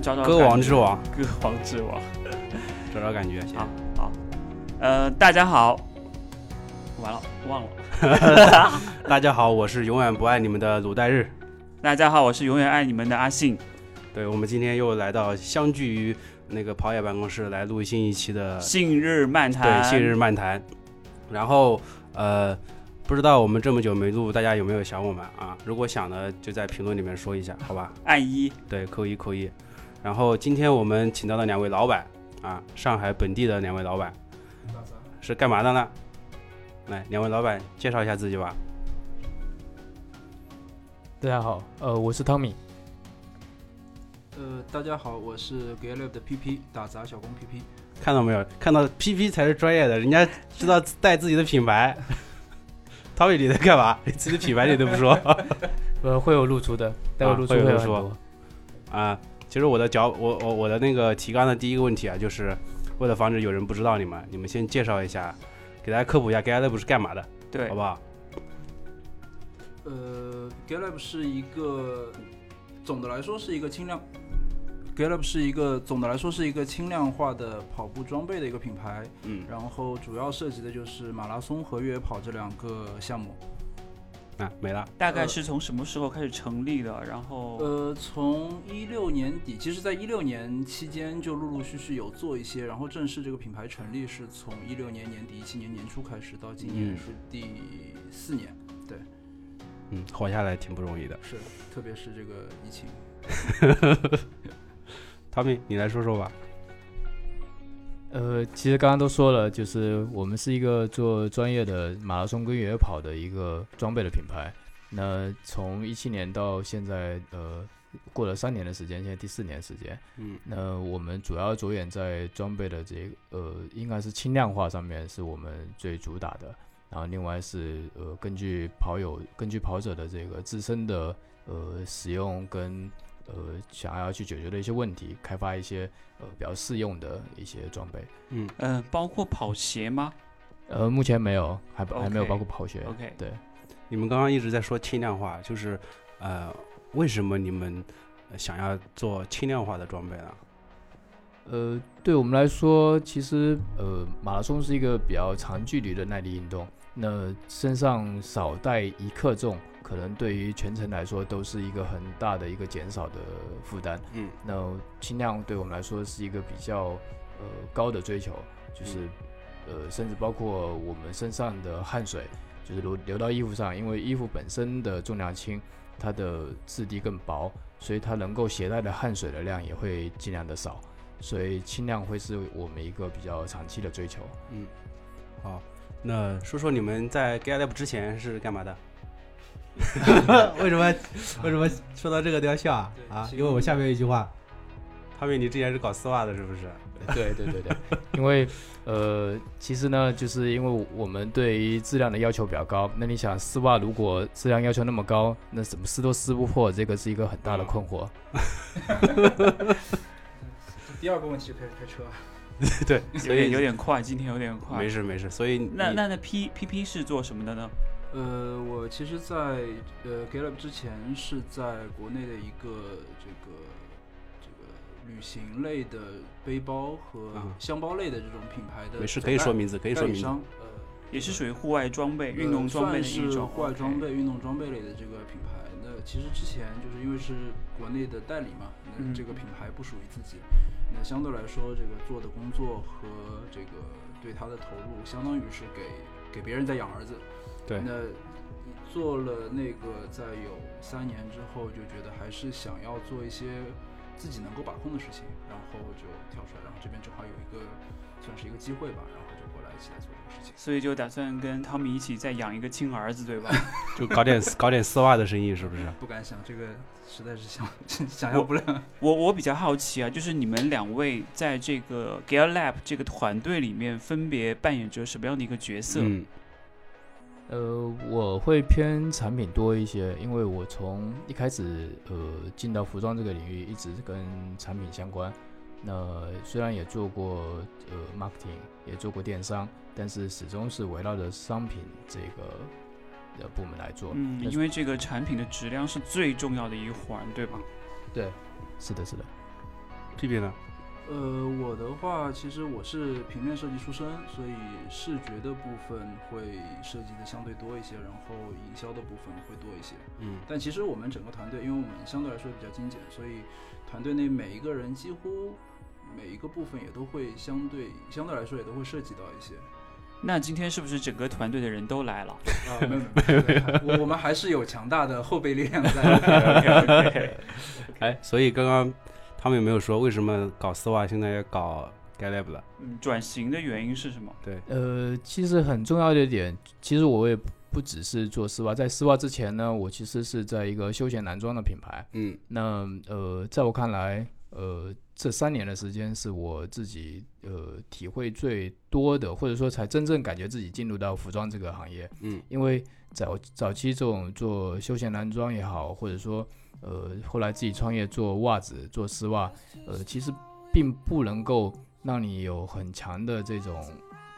找找歌王之王，歌王之王，找找感觉。好，好，呃，大家好，完了，忘了。大家好，我是永远不爱你们的鲁代日。大家好，我是永远爱你们的阿信。对，我们今天又来到相聚于那个跑野办公室来录新一期的信日漫谈。对，信日漫谈。然后，呃。不知道我们这么久没录，大家有没有想我们啊？如果想的，就在评论里面说一下，好吧？按一，对，扣一扣一。然后今天我们请到的两位老板啊，上海本地的两位老板，是干嘛的呢？来，两位老板介绍一下自己吧。大家好，呃，我是汤米。呃，大家好，我是 GetLab 的 PP 打杂小工 PP。看到没有？看到 PP 才是专业的，人家知道带自己的品牌。汤米，你在干嘛？你自己品牌你都不说，呃，会有露出的，待会露出会有说。啊，其实我的脚，我我我的那个提纲的第一个问题啊，就是为了防止有人不知道你们，你们先介绍一下，给大家科普一下，GetLab 是干嘛的？对，好不好？呃，GetLab 是一个，总的来说是一个轻量。GetUp 是一个总的来说是一个轻量化的跑步装备的一个品牌，嗯，然后主要涉及的就是马拉松和越野跑这两个项目。啊，没了。大概是从什么时候开始成立的？然后呃，从一六年底，其实在一六年期间就陆陆续续有做一些，然后正式这个品牌成立是从一六年年底一七年年初开始，到今年是第四年。对，嗯，活下来挺不容易的。是，特别是这个疫情。汤米，你来说说吧。呃，其实刚刚都说了，就是我们是一个做专业的马拉松跟越野跑的一个装备的品牌。那从一七年到现在，呃，过了三年的时间，现在第四年时间。嗯。那我们主要着眼在装备的这个呃，应该是轻量化上面是我们最主打的。然后另外是呃，根据跑友、根据跑者的这个自身的呃使用跟。呃，想要去解决的一些问题，开发一些呃比较适用的一些装备。嗯嗯，包括跑鞋吗？呃，目前没有，还还没有包括跑鞋。OK，对。你们刚刚一直在说轻量化，就是呃，为什么你们想要做轻量化的装备呢？呃，对我们来说，其实呃，马拉松是一个比较长距离的耐力运动，那身上少带一克重。可能对于全程来说都是一个很大的一个减少的负担。嗯，那轻量对我们来说是一个比较呃高的追求，就是呃甚至包括我们身上的汗水，就是流流到衣服上，因为衣服本身的重量轻，它的质地更薄，所以它能够携带的汗水的量也会尽量的少，所以轻量会是我们一个比较长期的追求。嗯，好，那说说你们在 GetLab 之前是干嘛的？为什么为什么说到这个都要笑啊？啊，因为我下面一句话，他们你之前是搞丝袜的，是不是？对对对对，因为呃，其实呢，就是因为我们对于质量的要求比较高。那你想，丝袜如果质量要求那么高，那怎么撕都撕不破，这个是一个很大的困惑。第二个问题就开始开车。对，有点有点快，今天有点快。没事没事，所以那那那 P P P 是做什么的呢？呃，我其实，在呃 GetUp 之前是在国内的一个这个这个旅行类的背包和箱包类的这种品牌的，没事可以说名字，可以说名字。呃，也是属于户外装备、运动装备的一种。户外装备、运动装备类的这个品牌。那其实之前就是因为是国内的代理嘛，那这个品牌不属于自己，那相对来说，这个做的工作和这个对他的投入，相当于是给给别人在养儿子。对，那做了那个，在有三年之后，就觉得还是想要做一些自己能够把控的事情，然后就跳出来，然后这边正好有一个算是一个机会吧，然后就过来一起来做这个事情。所以就打算跟汤米一起再养一个亲儿子，对吧？就搞点搞点丝袜的生意，是不是？不敢想，这个实在是想 想象不了。我我比较好奇啊，就是你们两位在这个 Gear Lab 这个团队里面，分别扮演着什么样的一个角色？嗯。呃，我会偏产品多一些，因为我从一开始呃进到服装这个领域，一直跟产品相关。那虽然也做过呃 marketing，也做过电商，但是始终是围绕着商品这个的部门来做。嗯，因为这个产品的质量是最重要的一环，对吧？对，是的，是的。P P 呢？呃，我的话，其实我是平面设计出身，所以视觉的部分会设计的相对多一些，然后营销的部分会多一些。嗯但其实我们整个团队，因为我们相对来说比较精简，所以团队内每一个人几乎每一个部分也都会相对相对来说也都会涉及到一些。那今天是不是整个团队的人都来了？啊，没有没有，没有我我们还是有强大的后备力量在。哎，所以刚刚他们有没有说为什么搞丝袜，现在要搞 GetLab 了？嗯，转型的原因是什么？对，呃，其实很重要的一点，其实我也不只是做丝袜，在丝袜之前呢，我其实是在一个休闲男装的品牌。嗯那呃，在我看来，呃，这三年的时间是我自己呃体会最多的，或者说才真正感觉自己进入到服装这个行业。嗯因为早早期这种做休闲男装也好，或者说呃后来自己创业做袜子、做丝袜，呃，其实并不能够让你有很强的这种，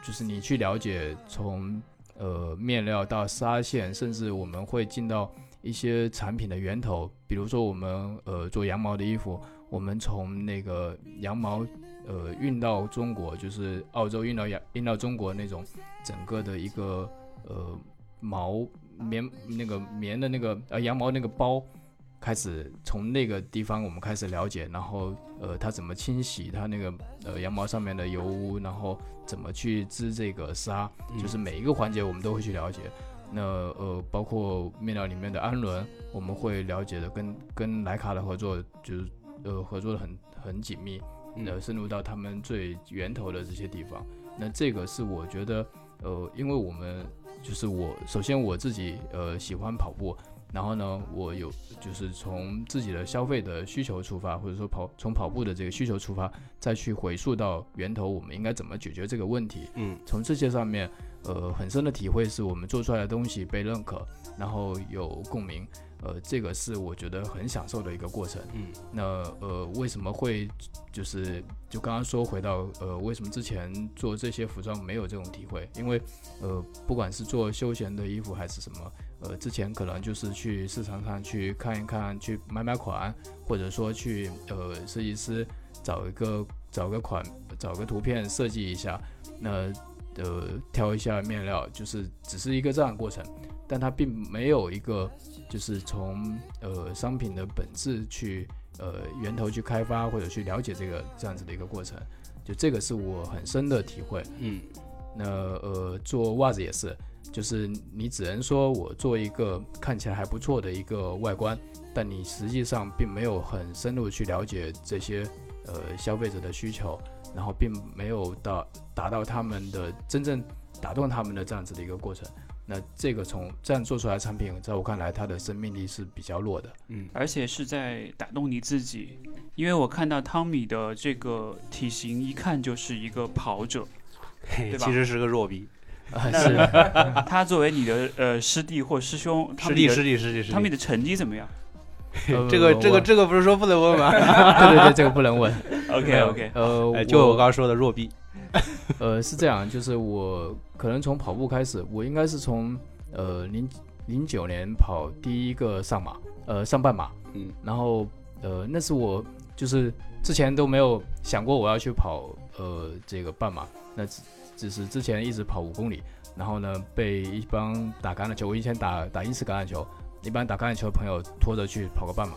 就是你去了解从呃面料到纱线，甚至我们会进到一些产品的源头，比如说我们呃做羊毛的衣服，我们从那个羊毛呃运到中国，就是澳洲运到洋运到中国那种整个的一个呃毛棉那个棉的那个呃羊毛那个包，开始从那个地方我们开始了解，然后呃它怎么清洗它那个呃羊毛上面的油污，然后怎么去织这个纱，就是每一个环节我们都会去了解。那呃，包括面料里面的氨纶，我们会了解的跟跟莱卡的合作，就是呃合作的很很紧密，呃嗯深入到他们最源头的这些地方。那这个是我觉得呃，因为我们就是我首先我自己呃喜欢跑步，然后呢，我有就是从自己的消费的需求出发，或者说跑从跑步的这个需求出发，再去回溯到源头，我们应该怎么解决这个问题。嗯从这些上面，呃，很深的体会是我们做出来的东西被认可，然后有共鸣，呃，这个是我觉得很享受的一个过程。嗯那呃，为什么会就是就刚刚说回到呃，为什么之前做这些服装没有这种体会？因为呃，不管是做休闲的衣服还是什么，呃，之前可能就是去市场上去看一看，去买买款，或者说去呃设计师找一个找个款，找个图片设计一下，那呃挑一下面料，就是只是一个这样的过程，但它并没有一个就是从呃商品的本质去呃源头去开发或者去了解这个这样子的一个过程，就这个是我很深的体会。嗯那呃，做袜子也是，就是你只能说我做一个看起来还不错的一个外观，但你实际上并没有很深入去了解这些呃消费者的需求，然后并没有到达到他们的真正打动他们的这样子的一个过程。那这个从这样做出来的产品，在我看来，它的生命力是比较弱的。嗯而且是在打动你自己，因为我看到汤米的这个体型，一看就是一个跑者。嘿对吧其实是个弱逼，啊，是，他作为你的呃师弟或师兄，师弟师弟师弟师弟，汤米的成绩怎么样呃 这个这个这个不是说不能问吗？对对对，这个不能问。OK OK，呃，哎，就我刚刚说的弱逼，呃，是这样，就是我可能从跑步开始，我应该是从呃零零九年跑第一个上马，呃上半马，嗯，然后呃那是我就是之前都没有想过我要去跑呃这个半马，那只只是之前一直跑五公里，然后呢被一帮打橄榄球，我以前打打英式橄榄球，一般打橄榄球的朋友拖着去跑个半马，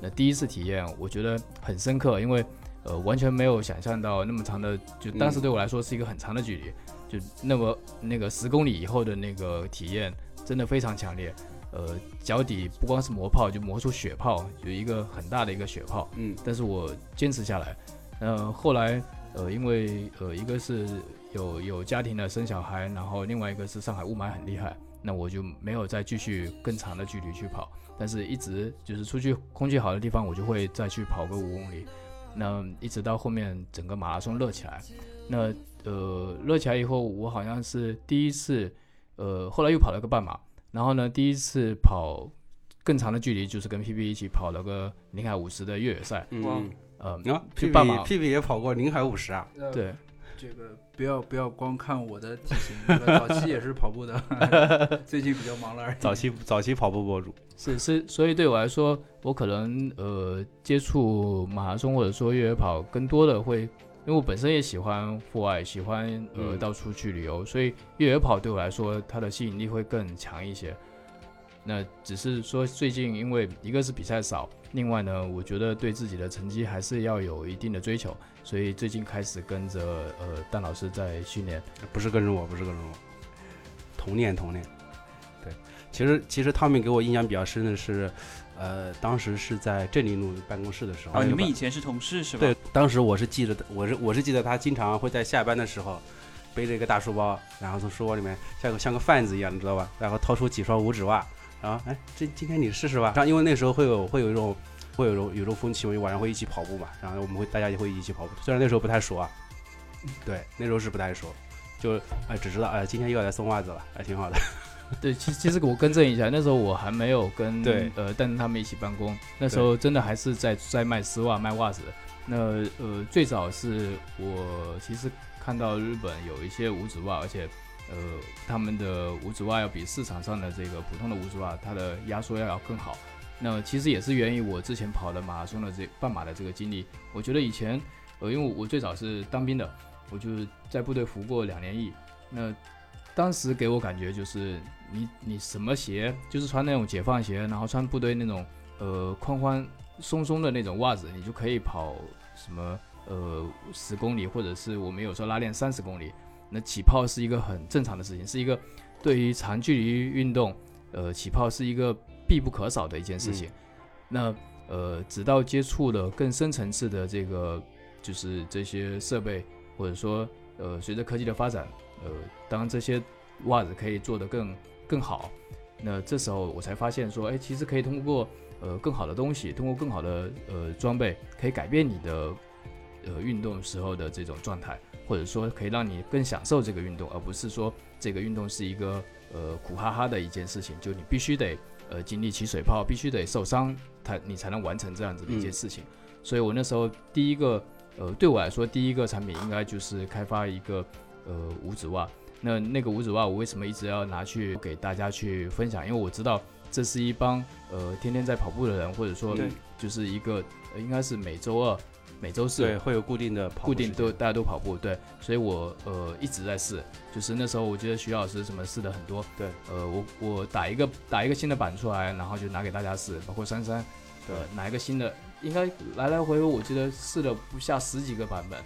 那第一次体验我觉得很深刻，因为呃完全没有想象到那么长的，就当时对我来说是一个很长的距离，就那么那个十公里以后的那个体验真的非常强烈，呃脚底不光是磨泡，就磨出血泡，有一个很大的一个血泡，嗯。但是我坚持下来，呃后来呃因为呃一个是有有家庭的生小孩，然后另外一个是上海雾霾很厉害，那我就没有再继续更长的距离去跑，但是一直就是出去空气好的地方，我就会再去跑个五公里。那一直到后面整个马拉松热起来，那呃热起来以后，我好像是第一次，呃后来又跑了个半马，然后呢第一次跑更长的距离，就是跟 PP 一起跑了个宁海五十的越野赛，嗯，呃然后屁屁就半马屁屁也跑过宁海五十啊，对，这个不要不要光看我的体型，这个早期也是跑步的，最近比较忙了而已。早期早期跑步博主，是是，所以对我来说，我可能呃接触马拉松或者说越野跑，更多的会，因为我本身也喜欢户外，喜欢呃嗯到处去旅游，所以越野跑对我来说，它的吸引力会更强一些。那只是说最近因为一个是比赛少，另外呢，我觉得对自己的成绩还是要有一定的追求，所以最近开始跟着呃蛋老师在训练。不是跟着我，不是跟着我，同练同练。对，其实其实汤米给我印象比较深的是，呃，当时是在镇林路办公室的时候。哦，你们以前是同事是吧？对，当时我是记得，我是我是记得他经常会在下班的时候背着一个大书包，然后从书包里面像个像个贩子一样，你知道吧？然后掏出几双五指袜，然后哎，这今天你试试吧。然后因为那时候会有会有一种会有一种有一种风气，我们晚上会一起跑步嘛，然后我们会大家也会一起跑步。虽然那时候不太熟啊，对，那时候是不太熟，就哎只知道哎今天又要来送袜子了，还挺好的。对，其实其实我更正一下，那时候我还没有跟对呃蛋蛋他们一起办公，那时候真的还是在在卖丝袜、卖袜子。那呃，最早是我其实看到日本有一些五指袜，而且呃，他们的五指袜要比市场上的这个普通的五指袜，它的压缩要要更好。那其实也是源于我之前跑的马拉松的这半马的这个经历。我觉得以前呃，因为我最早是当兵的，我就是在部队服过两年役。那当时给我感觉就是你你什么鞋，就是穿那种解放鞋，然后穿部队那种呃宽宽松松的那种袜子，你就可以跑什么呃十公里，或者是我们有时候拉练三十公里。那起泡是一个很正常的事情，是一个对于长距离运动，呃起泡是一个必不可少的一件事情。那呃直到接触了更深层次的这个就是这些设备，或者说呃随着科技的发展，呃当这些袜子可以做得更更好，那这时候我才发现说，哎，其实可以通过呃更好的东西，通过更好的呃装备，可以改变你的呃运动时候的这种状态，或者说可以让你更享受这个运动，而不是说这个运动是一个呃苦哈哈的一件事情，就你必须得呃经历起水泡，必须得受伤，它你才能完成这样子的一件事情。所以我那时候第一个呃对我来说第一个产品应该就是开发一个呃五指袜。那那个五指袜我为什么一直要拿去给大家去分享？因为我知道这是一帮呃天天在跑步的人，或者说就是一个、呃应该是每周二、每周四对，会有固定的跑步固定都大家都跑步，对，所以我呃一直在试，就是那时候我觉得徐老师什么试的很多，对，呃我我打一个打一个新的版出来，然后就拿给大家试，包括珊珊，对呃拿一个新的，应该来来回回我记得试了不下十几个版本，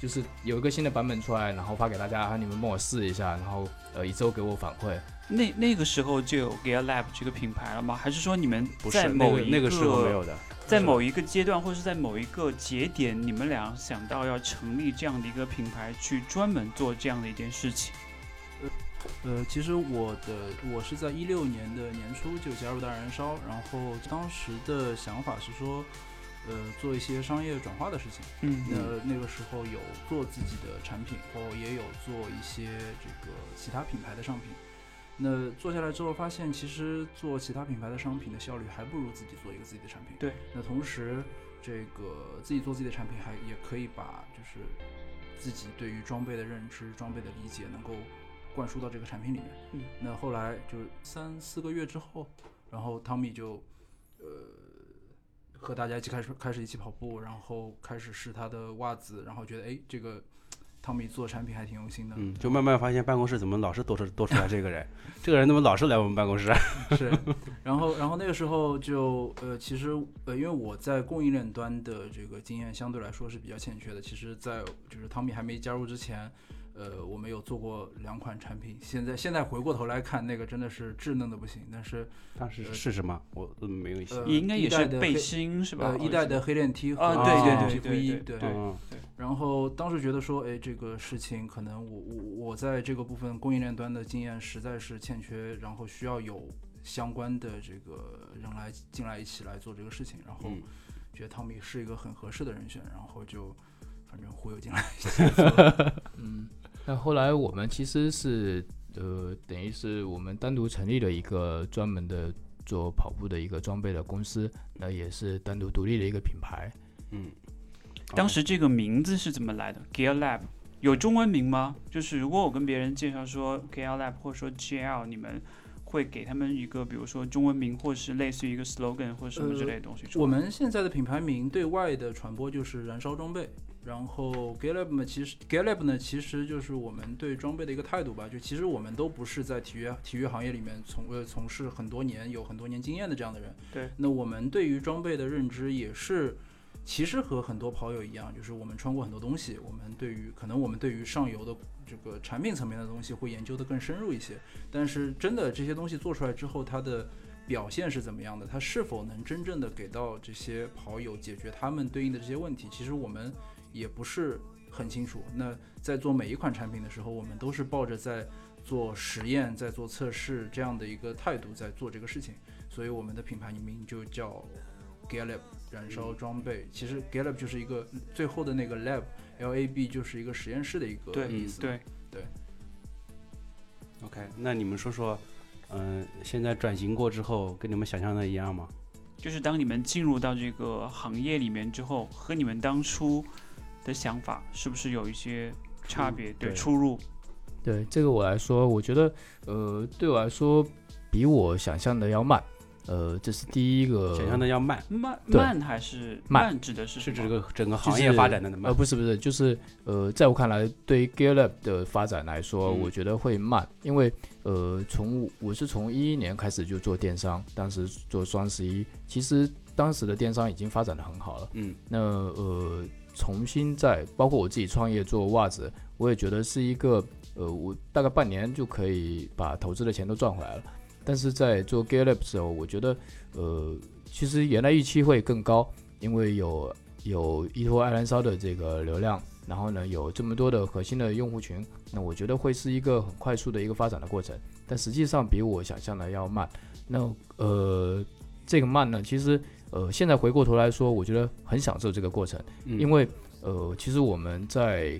就是有一个新的版本出来，然后发给大家，啊你们帮我试一下，然后呃一周给我反馈，那那个时候就有 Gear Lab 这个品牌了吗？还是说你们不是那在某一个那个时候没有的，在某一个阶段，或是在某一个节点，你们俩想到要成立这样的一个品牌，去专门做这样的一件事情？呃，其实我的我是在一六年的年初就加入大燃烧，然后当时的想法是说，呃，做一些商业转化的事情。嗯那那个时候有做自己的产品，然后也有做一些这个其他品牌的商品。那做下来之后，发现其实做其他品牌的商品的效率还不如自己做一个自己的产品。对。那同时，这个自己做自己的产品，还也可以把就是自己对于装备的认知、装备的理解能够灌输到这个产品里面。嗯。那后来就三四个月之后，然后汤米就呃和大家一起开始开始一起跑步，然后开始试他的袜子，然后觉得哎这个汤米做产品还挺用心的。嗯，就慢慢发现办公室怎么老是多出多出来这个人，这个人怎么老是来我们办公室？是，然后然后那个时候就呃，其实呃，因为我在供应链端的这个经验相对来说是比较欠缺的。其实，在就是汤米还没加入之前，呃，我们有做过两款产品。现在现在回过头来看，那个真的是稚嫩的不行。但是当时是什么？我嗯没有印象。应该也是背一代的黑心是吧？呃，一代的黑链 T 和啊对对对皮肤衣，对对对对嗯，然后当时觉得说，哎，这个事情可能我我我在这个部分供应链端的经验实在是欠缺，然后需要有相关的这个人来进来一起来做这个事情，然后嗯觉得汤米是一个很合适的人选，然后就反正忽悠进来。嗯，那后来我们其实是呃，等于是我们单独成立了一个专门的做跑步的一个装备的公司，那也是单独独立的一个品牌。嗯，当时这个名字是怎么来的？Gear Lab 有中文名吗？就是如果我跟别人介绍说 GL Lab 或者说 GL，你们会给他们一个比如说中文名，或是类似于一个 slogan 或者什么之类的东西？我们现在的品牌名对外的传播就是燃烧装备。然后 Galab 呢，其实 Galab 呢，其实就是我们对装备的一个态度吧。就其实我们都不是在体育体育行业里面从呃从事很多年、有很多年经验的这样的人。对。那我们对于装备的认知也是，其实和很多跑友一样，就是我们穿过很多东西。我们对于可能我们对于上游的这个产品层面的东西会研究的更深入一些。但是真的这些东西做出来之后，它的表现是怎么样的？它是否能真正的给到这些跑友解决他们对应的这些问题？其实我们。也不是很清楚。那在做每一款产品的时候，我们都是抱着在做实验、在做测试这样的一个态度在做这个事情。所以我们的品牌名就叫 Galap 燃烧装备。其实 Galap 就是一个最后的那个 lab，L A B 就是一个实验室的一个意思。对对。OK，那你们说说，嗯，现在转型过之后，跟你们想象的一样吗？就是当你们进入到这个行业里面之后，和你们当初。的想法是不是有一些差别？对，出入。对这个我来说，我觉得，呃，对我来说，比我想象的要慢。呃，这是第一个。想象的要慢，慢慢还是慢？指的是是这个整个行业发展的慢？呃，不是不是，就是呃，在我看来，对于 GearLab 的发展来说，我觉得会慢，因为呃，从我是从一一年开始就做电商，当时做双十一，其实当时的电商已经发展的很好了。嗯，那呃。重新再包括我自己创业做袜子，我也觉得是一个呃，我大概半年就可以把投资的钱都赚回来了。但是在做 Gear Lab 的时候，我觉得呃，其实原来预期会更高，因为有有依托爱燃烧的这个流量，然后呢有这么多的核心的用户群，那我觉得会是一个很快速的一个发展的过程。但实际上比我想象的要慢。那呃，这个慢呢，其实。呃，现在回过头来说，我觉得很享受这个过程，因为呃，其实我们在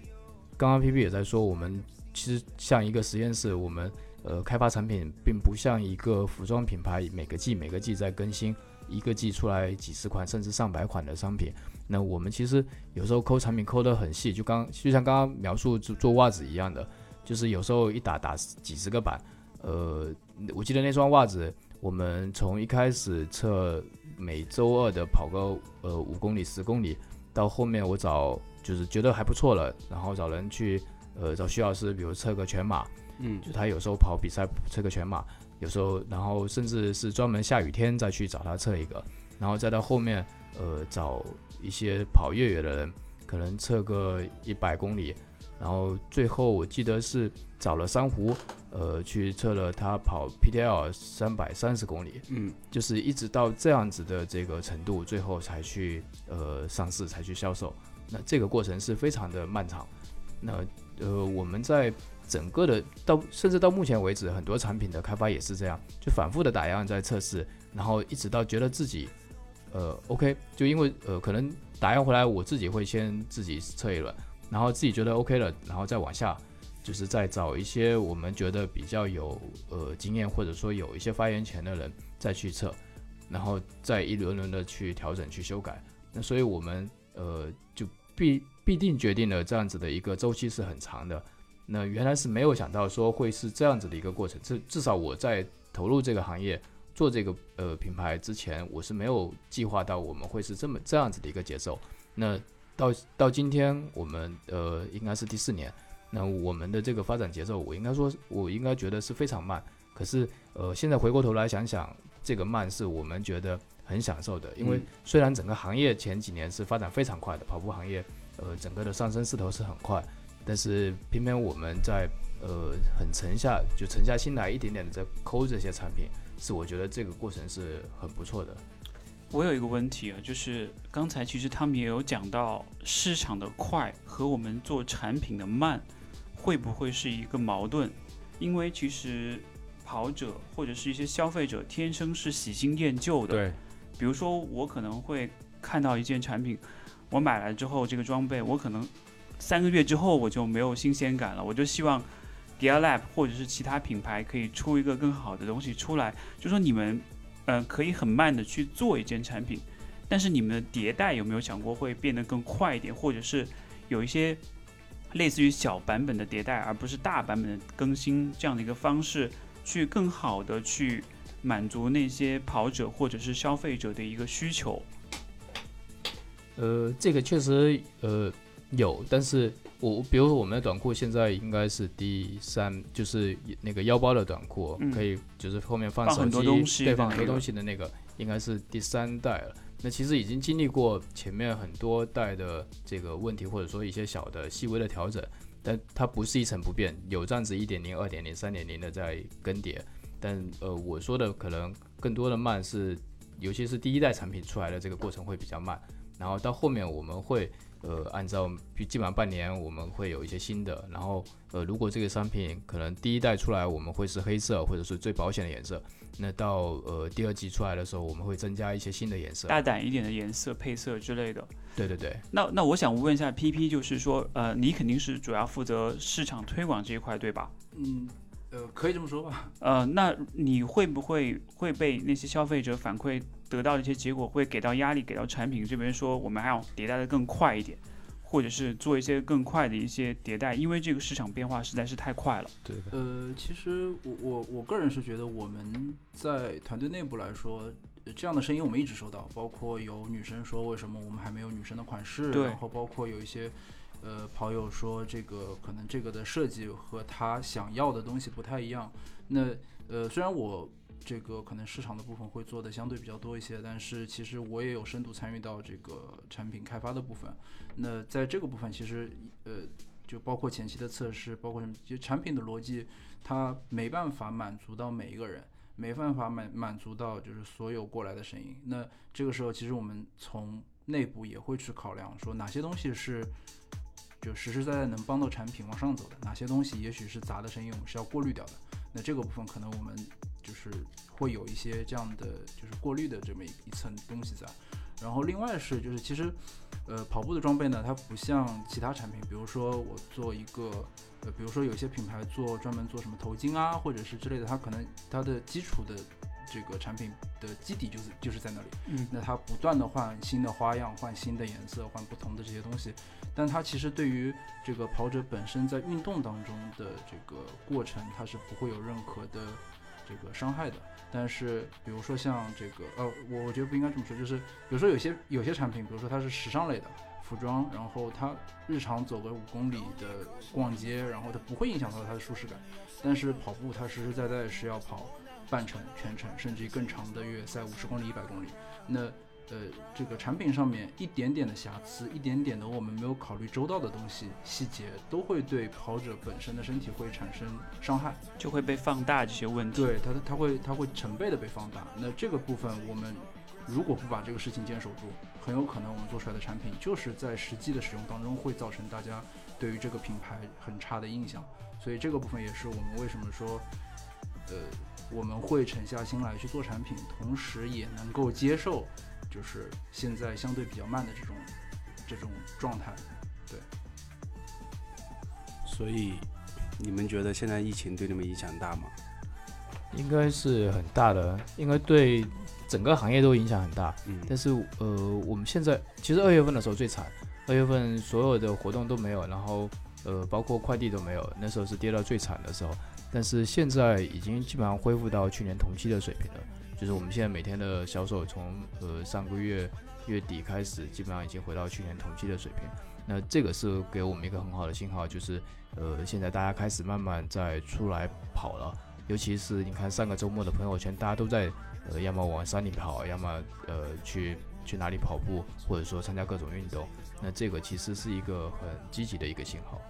刚刚 P P 也在说，我们其实像一个实验室，我们呃开发产品，并不像一个服装品牌，每个季每个季在更新，一个季出来几十款甚至上百款的商品。那我们其实有时候抠产品抠得很细，就刚就像刚刚描述做做袜子一样的，就是有时候一打打几十个版。呃，我记得那双袜子，我们从一开始测。每周二的跑个呃五公里十公里，到后面我找就是觉得还不错了，然后找人去呃找徐老师，比如测个全马，嗯，就他有时候跑比赛测个全马，有时候然后甚至是专门下雨天再去找他测一个，然后再到后面呃找一些跑越野的人，可能测个一百公里，然后最后我记得是找了珊瑚。呃，去测了他跑 PTL 三百三十公里，嗯，就是一直到这样子的这个程度，最后才去呃上市，才去销售。那这个过程是非常的漫长。那呃，我们在整个的到甚至到目前为止，很多产品的开发也是这样，就反复的打样在测试，然后一直到觉得自己呃 OK，就因为呃可能打样回来，我自己会先自己测一轮，然后自己觉得 OK 了，然后再往下。就是在找一些我们觉得比较有呃经验或者说有一些发言权的人再去测，然后再一轮轮的去调整去修改。那所以我们呃就必必定决定了这样子的一个周期是很长的。那原来是没有想到说会是这样子的一个过程。至至少我在投入这个行业做这个呃品牌之前，我是没有计划到我们会是这么这样子的一个节奏。那到到今天我们呃应该是第四年。那我们的这个发展节奏，我应该说，我应该觉得是非常慢。可是，呃，现在回过头来想想，这个慢是我们觉得很享受的。因为虽然整个行业前几年是发展非常快的，跑步行业，呃，整个的上升势头是很快，但是偏偏我们在呃很沉下，就沉下心来，一点点的在抠这些产品，是我觉得这个过程是很不错的。我有一个问题啊，就是刚才其实他们也有讲到市场的快和我们做产品的慢。会不会是一个矛盾？因为其实跑者或者是一些消费者天生是喜新厌旧的。对，比如说我可能会看到一件产品，我买来之后这个装备，我可能三个月之后我就没有新鲜感了，我就希望 Gear Lab 或者是其他品牌可以出一个更好的东西出来。就说你们，嗯，可以很慢的去做一件产品，但是你们的迭代有没有想过会变得更快一点，或者是有一些？类似于小版本的迭代，而不是大版本的更新这样的一个方式，去更好的去满足那些跑者或者是消费者的一个需求。呃，这个确实呃有，但是我比如说我们的短裤现在应该是第三，就是那个腰包的短裤，嗯可以就是后面放放很手机，多东西对，放很多东西的那个，应该是第三代了。那其实已经经历过前面很多代的这个问题，或者说一些小的细微的调整，但它不是一成不变，有这样子一点零、二点零、三点零的在更迭。但呃，我说的可能更多的慢是，尤其是第一代产品出来的这个过程会比较慢，然后到后面我们会呃按照基本上半年我们会有一些新的，然后呃如果这个商品可能第一代出来我们会是黑色或者是最保险的颜色，那到呃第二季出来的时候我们会增加一些新的颜色。大胆一点的颜色配色之类的。对对对，那那我想问一下 PP，就是说，呃，你肯定是主要负责市场推广这一块，对吧？嗯，呃，可以这么说吧。呃，那你会不会会被那些消费者反馈得到的一些结果，会给到压力，给到产品这边说我们还要迭代的更快一点，或者是做一些更快的一些迭代，因为这个市场变化实在是太快了。对的，呃，其实我我我个人是觉得我们在团队内部来说，呃这样的声音我们一直收到，包括有女生说为什么我们还没有女生的款式，然后包括有一些呃跑友说这个可能这个的设计和他想要的东西不太一样。那呃，虽然我这个可能市场的部分会做的相对比较多一些，但是其实我也有深度参与到这个产品开发的部分。那在这个部分，其实呃，就包括前期的测试，包括什么，就产品的逻辑，它没办法满足到每一个人，没办法满满足到就是所有过来的声音。那这个时候，其实我们从内部也会去考量，说哪些东西是就实实在在能帮到产品往上走的，哪些东西也许是杂的声音，我们是要过滤掉的。那这个部分可能我们就是会有一些这样的就是过滤的这么一一层东西在。然后另外是就是其实，呃，跑步的装备呢，它不像其他产品，比如说我做一个，呃，比如说有些品牌做专门做什么头巾啊，或者是之类的，它可能它的基础的这个产品的基底就是就是在那里，嗯，那它不断的换新的花样，换新的颜色，换不同的这些东西，但它其实对于这个跑者本身在运动当中的这个过程，它是不会有任何的这个伤害的。但是比如说像这个，呃，我我觉得不应该这么说，就是比如说有些有些产品，比如说它是时尚类的服装，然后它日常走个五公里的逛街，然后它不会影响到它的舒适感，但是跑步它实实在在是要跑半程、全程，甚至于更长的越野赛，五十公里、一百公里，那。呃，这个产品上面一点点的瑕疵，一点点的我们没有考虑周到的东西细节，都会对跑者本身的身体会产生伤害。就会被放大这些问题。对它，它会它会成倍的被放大。那这个部分我们如果不把这个事情坚守住，很有可能我们做出来的产品就是在实际的使用当中会造成大家对于这个品牌很差的印象。所以这个部分也是我们为什么说，呃，我们会沉下心来去做产品，同时也能够接受，就是现在相对比较慢的这种这种状态。对所以你们觉得现在疫情对你们影响大吗？应该是很大的，应该对整个行业都影响很大。嗯，但是呃，我们现在其实二月份的时候最惨，二月份所有的活动都没有，然后呃，包括快递都没有，那时候是跌到最惨的时候。但是现在已经基本上恢复到去年同期的水平了，就是我们现在每天的销售从呃上个月月底开始，基本上已经回到去年同期的水平。那这个是给我们一个很好的信号，就是呃现在大家开始慢慢在出来跑了，尤其是你看上个周末的朋友圈，大家都在呃要么往山里跑，要么呃去去哪里跑步，或者说参加各种运动。那这个其实是一个很积极的一个信号。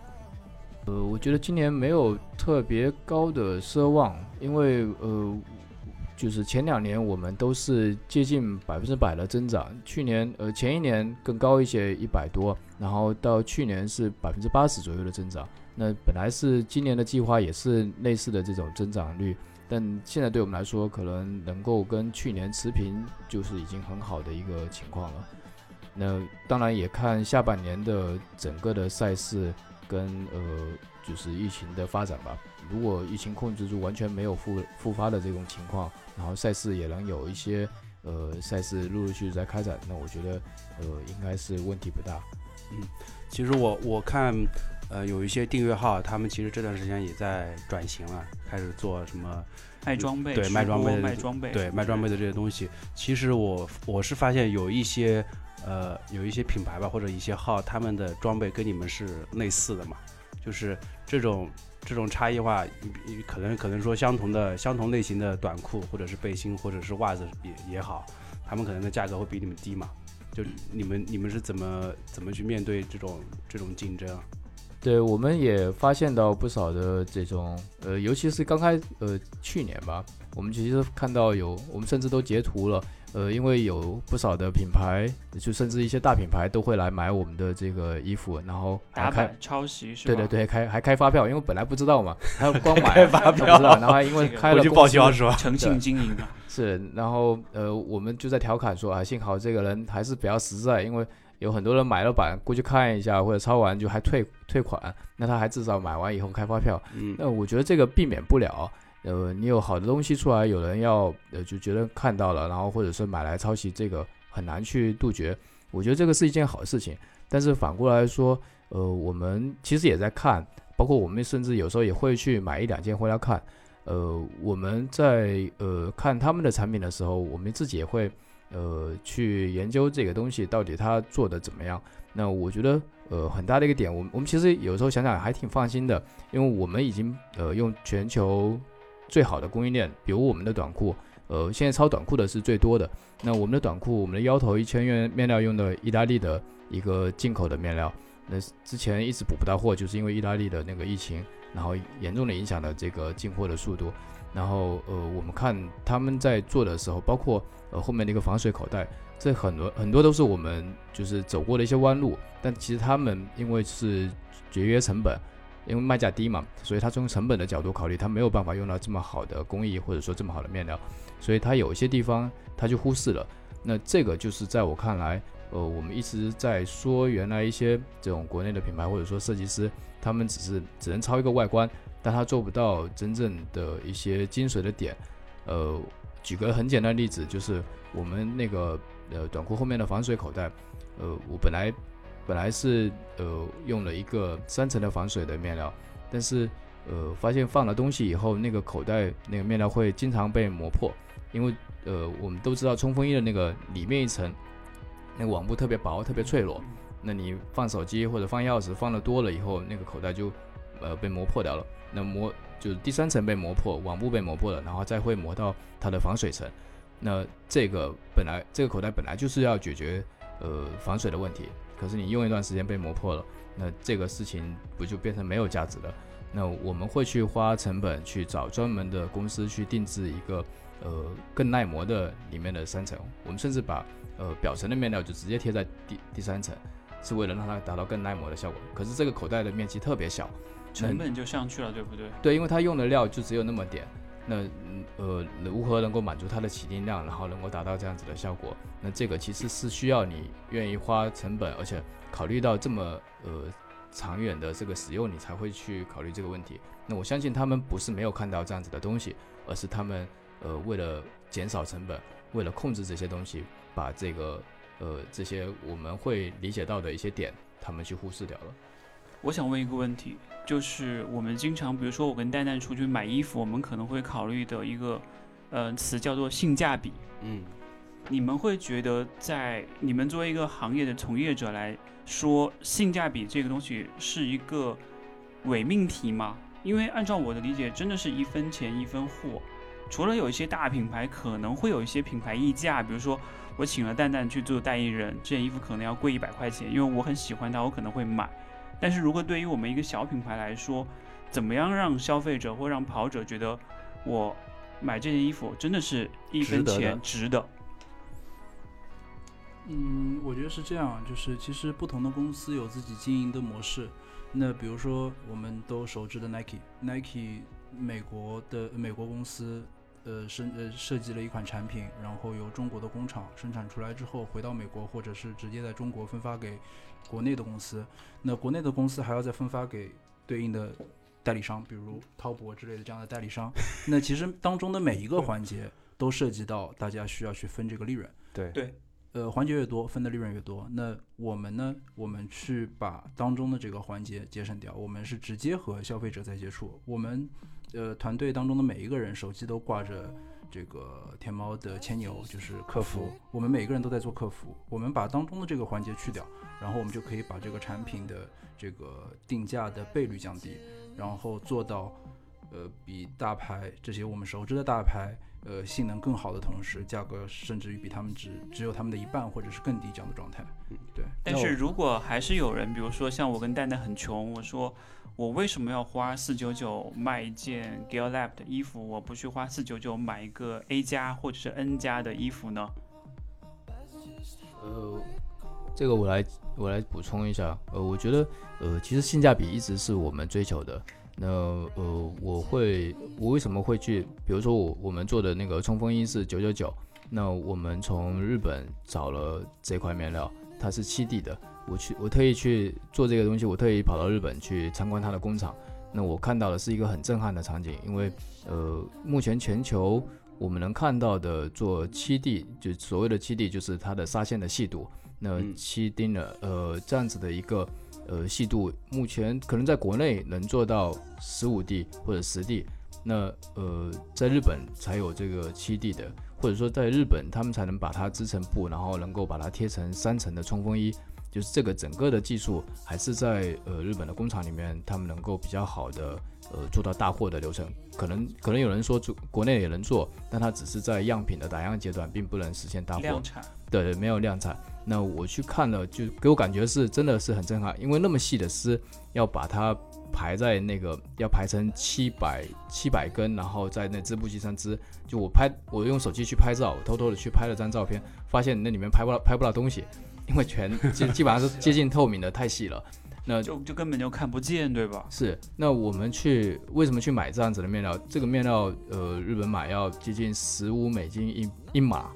呃，我觉得今年没有特别高的奢望，因为呃，就是前两年我们都是接近百分之百的增长，去年呃前一年更高一些，一百多，然后到去年是百分之八十左右的增长。那本来是今年的计划也是类似的这种增长率，但现在对我们来说，可能能够跟去年持平，就是已经很好的一个情况了。那当然也看下半年的整个的赛事。跟呃，就是疫情的发展吧。如果疫情控制住，完全没有复复发的这种情况，然后赛事也能有一些呃赛事陆陆续续在开展，那我觉得呃应该是问题不大。嗯其实我我看呃，有一些订阅号，他们其实这段时间也在转型了，开始做什么卖装备，对卖装备卖装备，对卖装备的这些东西。其实我我是发现有一些呃有一些品牌吧，或者一些号，他们的装备跟你们是类似的嘛，就是这种这种差异化，可能可能说相同的相同类型的短裤或者是背心或者是袜子也也好，他们可能的价格会比你们低嘛。就你们你们是怎么怎么去面对这种这种竞争啊？对，我们也发现到不少的这种，呃，尤其是刚开，呃，去年吧，我们其实看到有，我们甚至都截图了，呃，因为有不少的品牌，就甚至一些大品牌都会来买我们的这个衣服，然后还开打版，抄袭是吧？对对对，开还开发票，因为本来不知道嘛，还有光买开发不知道，然后还因为开了就报销是吧？诚信经营啊，是，然后呃，我们就在调侃说啊，幸好这个人还是比较实在，因为有很多人买了版过去看一下，或者抄完就还退退款，那他还至少买完以后开发票。嗯那我觉得这个避免不了，呃，你有好的东西出来，有人要呃就觉得看到了，然后或者是买来抄袭，这个很难去杜绝。我觉得这个是一件好事情，但是反过来说，呃，我们其实也在看，包括我们甚至有时候也会去买一两件回来看。呃，我们在呃看他们的产品的时候，我们自己也会呃去研究这个东西到底它做的怎么样。那我觉得呃很大的一个点，我们我们其实有时候想想还挺放心的，因为我们已经呃用全球最好的供应链，比如我们的短裤，呃现在超短裤的是最多的。那我们的短裤，我们的腰头一千元面料用的意大利的一个进口的面料，那之前一直补不到货，就是因为意大利的那个疫情，然后严重的影响了这个进货的速度。然后呃，我们看他们在做的时候，包括呃后面的一个防水口袋，这很多很多都是我们就是走过的一些弯路。但其实他们因为是节约成本，因为卖价低嘛，所以他从成本的角度考虑，他没有办法用到这么好的工艺或者说这么好的面料，所以他有一些地方他就忽视了。那这个就是在我看来，呃，我们一直在说原来一些这种国内的品牌或者说设计师，他们只是只能抄一个外观，但他做不到真正的一些精髓的点。呃，举个很简单的例子，就是我们那个呃短裤后面的防水口袋，呃，我本来本来是呃用了一个三层的防水的面料，但是呃发现放了东西以后，那个口袋那个面料会经常被磨破，因为呃我们都知道冲锋衣的那个里面一层那个网布特别薄，特别脆弱，那你放手机或者放钥匙放的多了以后，那个口袋就呃被磨破掉了。那磨就是第三层被磨破，网布被磨破了，然后再会磨到它的防水层。那这个本来这个口袋本来就是要解决呃防水的问题，可是你用一段时间被磨破了，那这个事情不就变成没有价值了？那我们会去花成本去找专门的公司去定制一个呃更耐磨的里面的三层，我们甚至把呃表层的面料就直接贴在第第三层，是为了让它达到更耐磨的效果。可是这个口袋的面积特别小，成本就上去了，对不对？对，因为它用的料就只有那么点，那呃如何能够满足它的起订量，然后能够达到这样子的效果？那这个其实是需要你愿意花成本，而且考虑到这么呃长远的这个使用，你才会去考虑这个问题。那我相信他们不是没有看到这样子的东西，而是他们呃为了减少成本，为了控制这些东西，把这个呃这些我们会理解到的一些点，他们去忽视掉了。我想问一个问题，就是我们经常，比如说我跟蛋蛋出去买衣服，我们可能会考虑的一个呃词叫做性价比。嗯，你们会觉得，在你们作为一个行业的从业者来说，性价比这个东西是一个伪命题吗？因为按照我的理解，真的是一分钱一分货。除了有一些大品牌可能会有一些品牌溢价，比如说我请了蛋蛋去做代言人，这件衣服可能要贵一百块钱，因为我很喜欢它，我可能会买。但是如果对于我们一个小品牌来说，怎么样让消费者或让跑者觉得我买这件衣服真的是一分值得的钱值得？嗯，我觉得是这样，就是其实不同的公司有自己经营的模式。那比如说，我们都熟知的 Nike，Nike 美国的美国公司，呃生呃设计了一款产品，然后由中国的工厂生产出来之后，回到美国或者是直接在中国分发给国内的公司。那国内的公司还要再分发给对应的代理商，比如滔博之类的这样的代理商。那其实当中的每一个环节都涉及到大家需要去分这个利润。对对，呃环节越多，分的利润越多。那我们呢，我们去把当中的这个环节节省掉，我们是直接和消费者在接触。我们呃团队当中的每一个人手机都挂着这个天猫的牵牛，就是客服。我们每个人都在做客服。我们把当中的这个环节去掉，然后我们就可以把这个产品的这个定价的倍率降低，然后做到呃比大牌这些我们熟知的大牌。呃，性能更好的同时，价格甚至于比他们只只有他们的一半或者是更低这样的状态。嗯，对。但是如果还是有人，比如说像我跟蛋蛋很穷，我说我为什么要花四九九卖一件 Gear Lab 的衣服，我不去花四九九买一个 A 加或者是 N 加的衣服呢？呃，这个我来我来补充一下。呃，我觉得呃，其实性价比一直是我们追求的。那呃，我会，我为什么会去？比如说我我们做的那个冲锋衣是九九九，那我们从日本找了这块面料，它是七 D 的。我去，我特意去做这个东西，我特意跑到日本去参观它的工厂。那我看到的是一个很震撼的场景，因为呃，目前全球我们能看到的做七 D，就所谓的七 D，就是它的纱线的细度，那七丁的呃这样子的一个。呃，细度目前可能在国内能做到十五 D 或者十 D，那呃，在日本才有这个七 D 的，或者说在日本他们才能把它织成布，然后能够把它贴成三层的冲锋衣，就是这个整个的技术还是在呃日本的工厂里面，他们能够比较好的呃做到大货的流程。可能可能有人说做国内也能做，但它只是在样品的打样阶段，并不能实现大货量产。对，没有量产。那我去看了，就给我感觉是真的是很震撼，因为那么细的丝要把它排在那个要排成七百七百根，然后在那织布机上织。就我拍，我用手机去拍照，我偷偷的去拍了张照片，发现那里面拍不到拍不到东西，因为全基基本上是接近透明的，太细了。那就就根本就看不见，对吧？是。那我们去为什么去买这样子的面料？这个面料呃，日本买要接近十五美金一一码。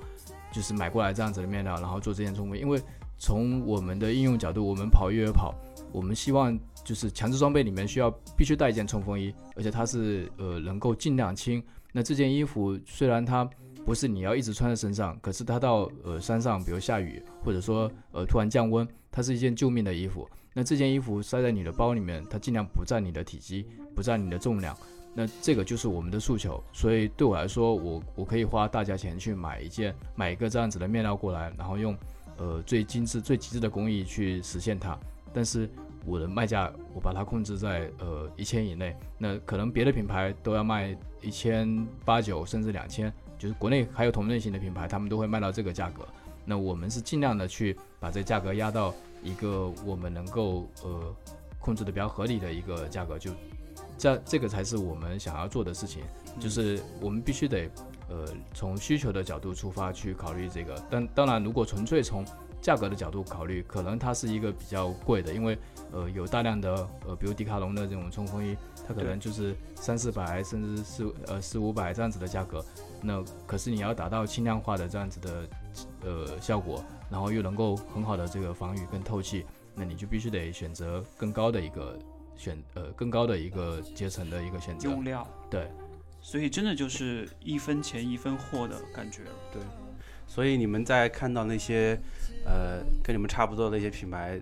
就是买过来这样子的面料，然后做这件冲锋衣。因为从我们的应用角度，我们跑越野跑，我们希望就是强制装备里面需要必须带一件冲锋衣，而且它是呃能够尽量轻。那这件衣服虽然它不是你要一直穿在身上，可是它到呃山上，比如下雨或者说呃突然降温，它是一件救命的衣服。那这件衣服塞在你的包里面，它尽量不占你的体积，不占你的重量。那这个就是我们的诉求，所以对我来说，我我可以花大价钱去买一件、买一个这样子的面料过来，然后用呃最精致、最极致的工艺去实现它。但是我的卖价，我把它控制在呃一千以内。那可能别的品牌都要卖一千八九甚至两千，就是国内还有同类型的品牌，他们都会卖到这个价格。那我们是尽量的去把这价格压到一个我们能够呃控制的比较合理的一个价格，就。这这个才是我们想要做的事情，就是我们必须得，呃，从需求的角度出发去考虑这个。但当然，如果纯粹从价格的角度考虑，可能它是一个比较贵的，因为呃，有大量的呃，比如迪卡侬的这种冲锋衣，它可能就是三四百甚至四呃四五百这样子的价格。那可是你要达到轻量化的这样子的呃效果，然后又能够很好的这个防雨跟透气，那你就必须得选择更高的一个。选呃更高的一个阶层的一个选择用料对，所以真的就是一分钱一分货的感觉对，所以你们在看到那些呃跟你们差不多的一些品牌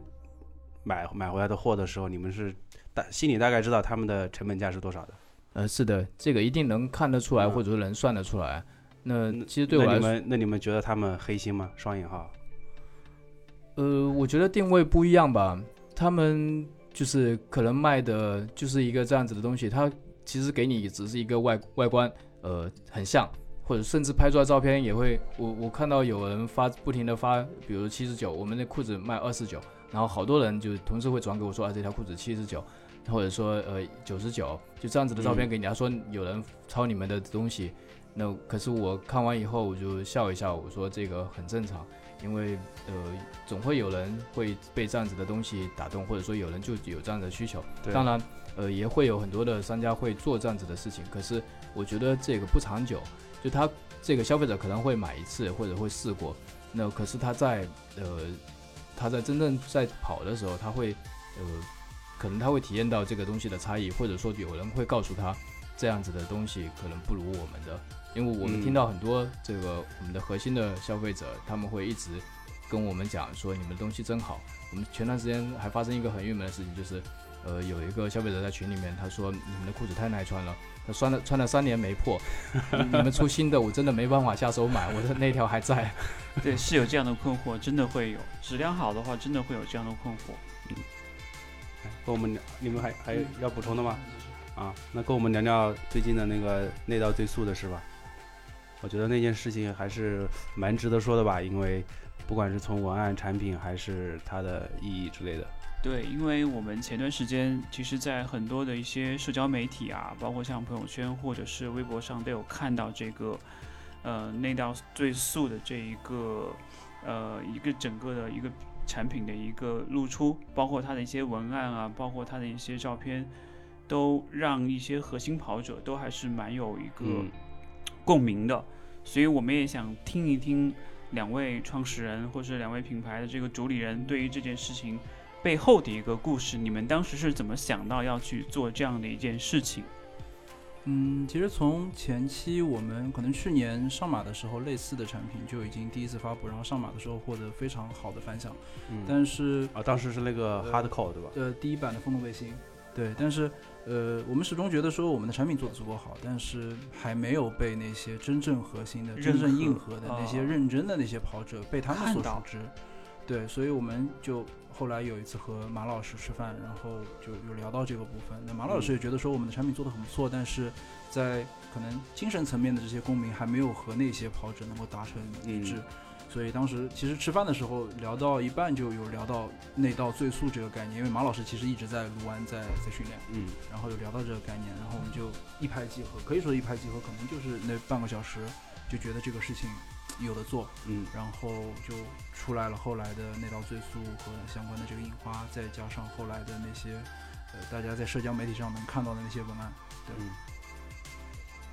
买买回来的货的时候，你们是大心里大概知道他们的成本价是多少的？呃，是的，这个一定能看得出来，或者说能算得出来。那其实对我来说，那你们觉得他们黑心吗？双引号？呃，我觉得定位不一样吧，他们。就是可能卖的就是一个这样子的东西，它其实给你只是一个外外观，呃，很像，或者甚至拍出来照片也会，我我看到有人发不停的发，比如七十九，我们的裤子卖二十九，然后好多人就同时会转给我说，啊这条裤子七十九，或者说呃九十九，就这样子的照片给你，他说有人抄你们的东西，那可是我看完以后我就笑一笑，我说这个很正常。因为呃，总会有人会被这样子的东西打动，或者说有人就有这样的需求。当然，呃，也会有很多的商家会做这样子的事情。可是我觉得这个不长久，就他这个消费者可能会买一次或者会试过，那可是他在呃他在真正在跑的时候，他会呃可能他会体验到这个东西的差异，或者说有人会告诉他这样子的东西可能不如我们的。因为我们听到很多这个我们的核心的消费者，他们会一直跟我们讲说你们东西真好。我们前段时间还发生一个很郁闷的事情，就是呃有一个消费者在群里面他说你们的裤子太耐穿了，他穿了穿了三年没破，你们出新的我真的没办法下手买，我的那条还在。对，是有这样的困惑，真的会有质量好的话，真的会有这样的困惑。跟我们聊，你们还还有要补充的吗？啊，那跟我们聊聊最近的那个内道最速的事吧。我觉得那件事情还是蛮值得说的吧，因为不管是从文案、产品还是它的意义之类的。对，因为我们前段时间其实，在很多的一些社交媒体啊，包括像朋友圈或者是微博上，都有看到这个呃内道最速的这一个呃一个整个的一个产品的一个露出，包括它的一些文案啊，包括它的一些照片，都让一些核心跑者都还是蛮有一个嗯共鸣的。所以我们也想听一听两位创始人或是两位品牌的这个主理人对于这件事情背后的一个故事，你们当时是怎么想到要去做这样的一件事情？嗯，其实从前期我们可能去年上马的时候，类似的产品就已经第一次发布，然后上马的时候获得非常好的反响。嗯，但是啊，当时是那个呃 hardcore 对吧？呃，第一版的风动卫星，对，但是呃，我们始终觉得说我们的产品做的足够好，但是还没有被那些真正核心的、真正硬核的那些哦认真的那些跑者被他们所熟知。对，所以我们就后来有一次和马老师吃饭，然后就有聊到这个部分。那马老师也觉得说我们的产品做得很不错，但是在可能精神层面的这些共鸣还没有和那些跑者能够达成一致。嗯所以当时其实吃饭的时候聊到一半就有聊到内道最速这个概念，因为马老师其实一直在卢湾在在训练，嗯然后有聊到这个概念，然后我们就一拍即合，可以说一拍即合，可能就是那半个小时就觉得这个事情有的做，嗯然后就出来了后来的内道最速和相关的这个印花，再加上后来的那些呃大家在社交媒体上能看到的那些文案，嗯。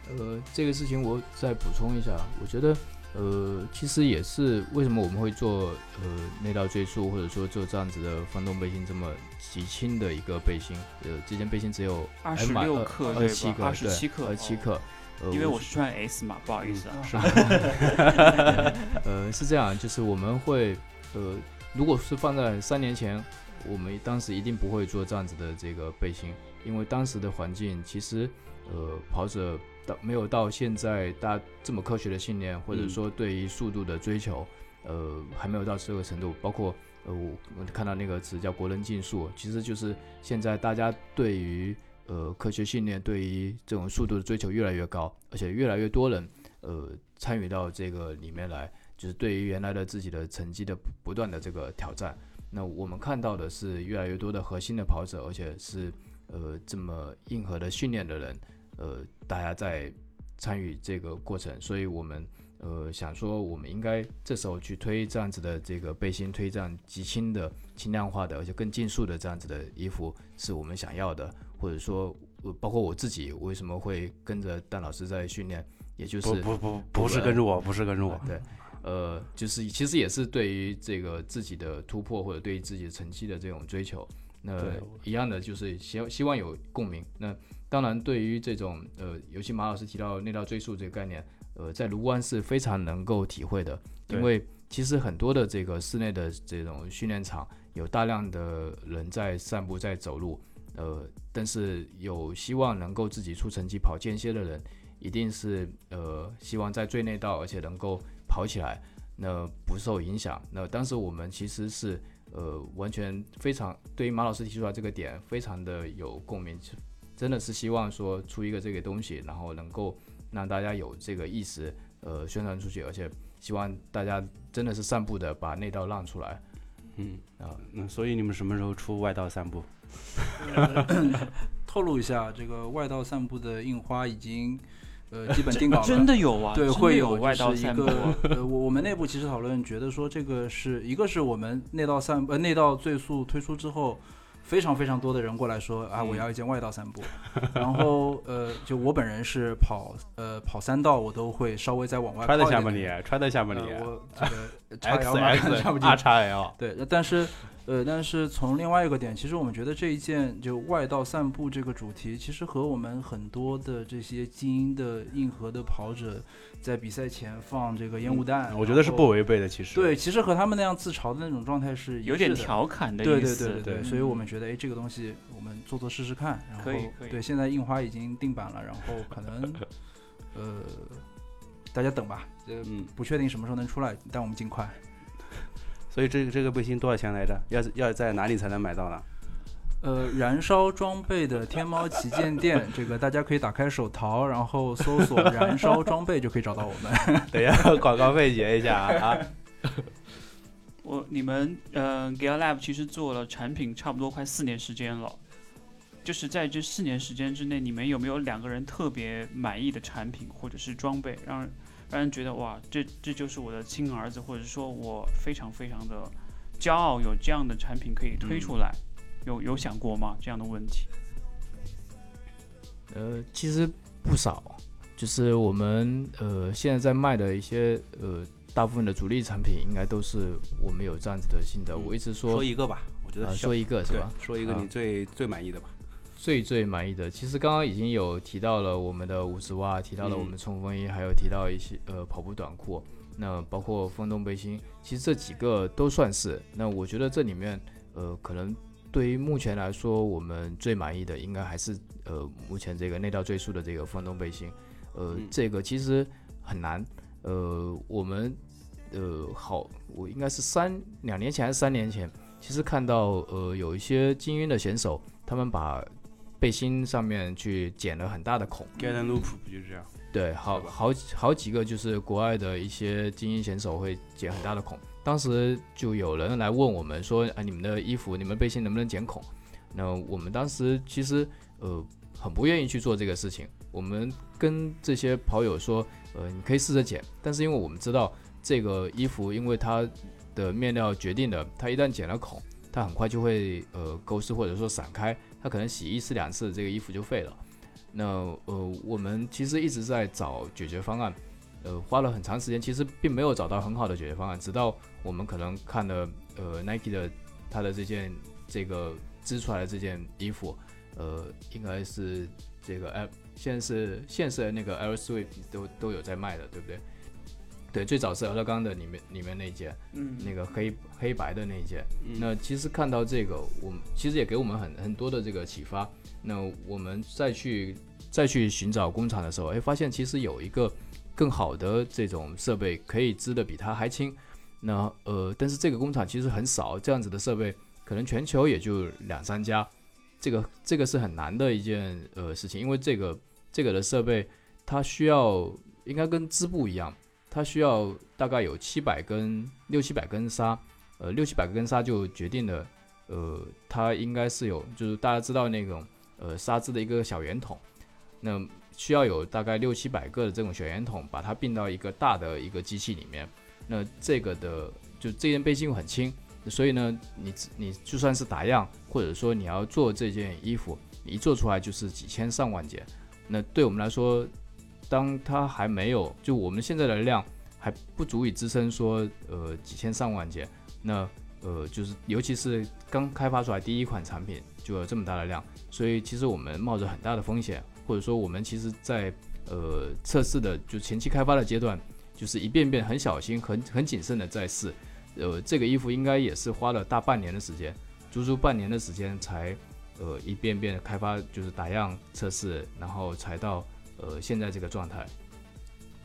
呃，这个事情我再补充一下，我觉得，呃，其实也是为什么我们会做呃内道追溯，或者说做这样子的翻动背心这么极轻的一个背心，呃，这件背心只有二十六克？二十七克，二十七克，二十七克。呃，因为我是穿 S 嘛，不好意思啊。是 呃，是这样，就是我们会，呃，如果是放在三年前，我们当时一定不会做这样子的这个背心，因为当时的环境其实，呃，跑者到没有到现在大家这么科学的训练，或者嗯说对于速度的追求，呃，还没有到这个程度。包括呃，我我看到那个词叫“国人竞速”，其实就是现在大家对于呃科学训练，对于这种速度的追求越来越高，而且越来越多人呃参与到这个里面来。就是对于原来的自己的成绩的不不断的这个挑战。那我们看到的是越来越多的核心的跑者，而且是呃这么硬核的训练的人，呃，大家在参与这个过程，所以我们呃想说，我们应该这时候去推这样子的这个背心，推这样极轻的、轻量化的，而且更竞速的这样子的衣服，是我们想要的，或者说，呃包括我自己为什么会跟着蛋老师在训练，也就是不不不不是跟着我，不是跟着我，对，呃，就是其实也是对于这个自己的突破或者对于自己的成绩的这种追求，那一样的就是希希望有共鸣。那当然，对于这种呃，尤其马老师提到内道追溯这个概念，呃，在卢湾是非常能够体会的，因为其实很多的这个室内的这种训练场有大量的人在散步在走路，呃，但是有希望能够自己出成绩跑间歇的人，一定是呃希望在最内道，而且能够跑起来，那不受影响。那当时我们其实是呃完全非常对于马老师提出来这个点非常的有共鸣，是真的是希望说出一个这个东西，然后能够让大家有这个意识，呃宣传出去，而且希望大家真的是散步的把内道让出来。嗯啊那所以你们什么时候出外道散步？透露一下，这个外道散步的印花已经呃基本定稿了，真的有啊，对，会有外道散步个呃，我我们内部其实讨论觉得说这个是一个是我们内道散呃内道最速推出之后。非常非常多的人过来说啊，我嗯要一件外道散步，然后呃，就我本人是跑呃跑三道，我都会稍微再往外穿得下吗你点点？揣得下吗你？呃，我这个叉 L 嘛，X 看不 X 进 R 叉 L，对，但是，呃，但是从另外一个点，其实我们觉得这一件就外道散步这个主题，其实和我们很多的这些精英的硬核的跑者在比赛前放这个烟雾弹，嗯我觉得是不违背的。其实，对，其实和他们那样自嘲的那种状态是一有点。调侃的对对意思。对对对，嗯所以我们觉得，哎，这个东西我们做做试试看。然后可以可以对，现在印花已经定版了，然后可能，呃，大家等吧，呃，嗯，不确定什么时候能出来，但我们尽快。所以这个这个背心多少钱来着？要要在哪里才能买到呢？呃，燃烧装备的天猫旗舰店，这个大家可以打开手淘，然后搜索“燃烧装备”就可以找到我们。等一下广告费结一下啊啊！我你们呃 g a l Lab 其实做了产品差不多快四年时间了，就是在这四年时间之内，你们有没有两个人特别满意的产品或者是装备，让人让人觉得哇，这这就是我的亲儿子，或者说我非常非常的骄傲，有这样的产品可以推出来，有有想过吗？这样的问题？呃，其实不少，就是我们呃现在在卖的一些呃大部分的主力产品，应该都是我们有这样子的心得。嗯我一直说说一个吧，我觉得说一个是吧？说一个啊你最最满意的吧。最最满意的，其实刚刚已经有提到了我们的五十袜，提到了嗯我们冲锋衣，还有提到一些呃跑步短裤，那包括风洞背心，其实这几个都算是。那我觉得这里面呃可能对于目前来说，我们最满意的应该还是呃目前这个内道最速的这个风洞背心，呃、嗯这个其实很难，呃我们呃好，我应该是三两年前还是三年前，其实看到呃有一些精英的选手，他们把背心上面去剪了很大的孔，Get and Loop 不就是这样？对，好好好几个就是国外的一些精英选手会剪很大的孔，当时就有人来问我们说，啊，你们的衣服、你们背心能不能剪孔？那我们当时其实呃很不愿意去做这个事情，我们跟这些跑友说，呃，你可以试着剪，但是因为我们知道这个衣服，因为它的面料决定的，它一旦剪了孔，它很快就会呃勾丝或者说散开，它可能洗一次两次，这个衣服就废了。那呃，我们其实一直在找解决方案，呃，花了很长时间，其实并没有找到很好的解决方案。直到我们可能看了呃 Nike 的它的这件这个织出来的这件衣服，呃，应该是这个 L 现在是现在那个 L Swift 都都有在卖的，对不对？对，最早是俄勒冈的里面里面那一件，嗯，那个黑黑白的那一件。嗯那其实看到这个，我们其实也给我们很很多的这个启发。那我们再去再去寻找工厂的时候，哎，发现其实有一个更好的这种设备可以织的比它还轻。那呃，但是这个工厂其实很少，这样子的设备可能全球也就两三家。这个这个是很难的一件呃事情，因为这个这个的设备它需要应该跟织布一样，它需要大概有七百根六七百根纱，呃六七百根纱就决定了，呃它应该是有就是大家知道那种呃纱织的一个小圆筒，那需要有大概六七百个的这种小圆筒，把它并到一个大的一个机器里面。那这个的就这件背心又很轻，所以呢，你你就算是打样，或者说你要做这件衣服，你一做出来就是几千上万件。那对我们来说，当它还没有就我们现在的量还不足以支撑说呃几千上万件，那呃就是尤其是刚开发出来第一款产品就有这么大的量，所以其实我们冒着很大的风险，或者说我们其实在呃测试的就前期开发的阶段，就是一遍遍很小心、很很谨慎的在试。呃，这个衣服应该也是花了大半年的时间，足足半年的时间才呃一遍遍的开发，就是打样测试，然后才到呃现在这个状态。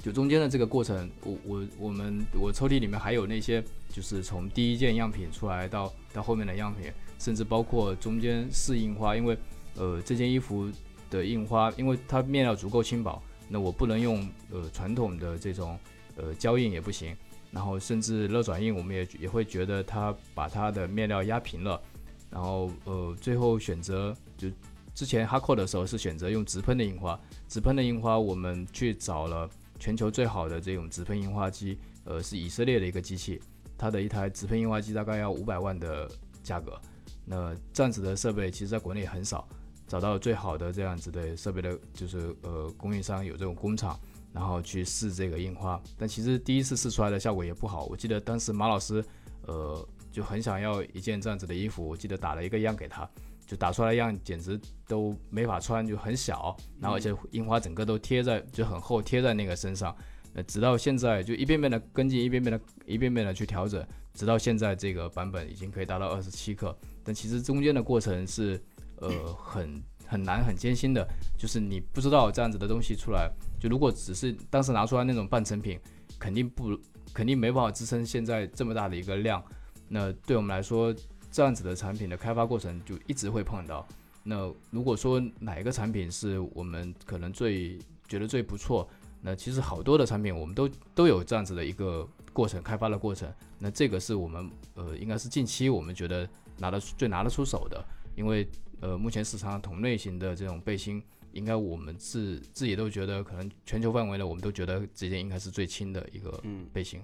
就中间的这个过程，我我我们我抽屉里面还有那些，就是从第一件样品出来到到后面的样品，甚至包括中间试印花，因为呃这件衣服的印花，因为它面料足够轻薄，那我不能用呃传统的这种呃胶印也不行，然后甚至热转印，我们也也会觉得它把它的面料压平了，然后呃最后选择就之前哈扣的时候是选择用直喷的印花，直喷的印花我们去找了全球最好的这种直喷印花机，呃是以色列的一个机器，它的一台直喷印花机大概要五百万的价格，那这样子的设备其实在国内很少。找到最好的这样子的设备的，就是呃供应商有这种工厂，然后去试这个印花。但其实第一次试出来的效果也不好。我记得当时马老师，呃，就很想要一件这样子的衣服，我记得打了一个样给他，就打出来样简直都没法穿，就很小，然后而且樱花整个都贴在就很厚贴在那个身上。呃，直到现在就一遍遍的跟进，一遍遍的一遍遍的去调整，直到现在这个版本已经可以达到二十七克。但其实中间的过程是呃很很难很艰辛的，就是你不知道这样子的东西出来，就如果只是当时拿出来那种半成品，肯定不肯定没办法支撑现在这么大的一个量。那对我们来说，这样子的产品的开发过程就一直会碰到。那如果说哪一个产品是我们可能最觉得最不错？那其实好多的产品，我们都都有这样子的一个过程，开发的过程。那这个是我们呃，应该是近期我们觉得拿得最拿得出手的，因为呃，目前市场上同类型的这种背心，应该我们自自己都觉得，可能全球范围内，我们都觉得这件应该是最轻的一个背心。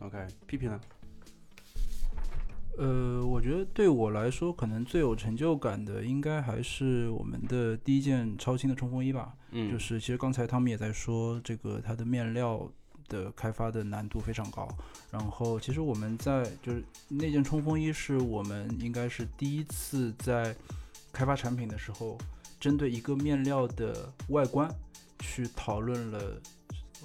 OK，P P 呢？呃，我觉得对我来说，可能最有成就感的，应该还是我们的第一件超轻的冲锋衣吧。嗯，就是其实刚才他们也在说，这个它的面料的开发的难度非常高。然后，其实我们在就是那件冲锋衣是我们应该是第一次在开发产品的时候，针对一个面料的外观去讨论了。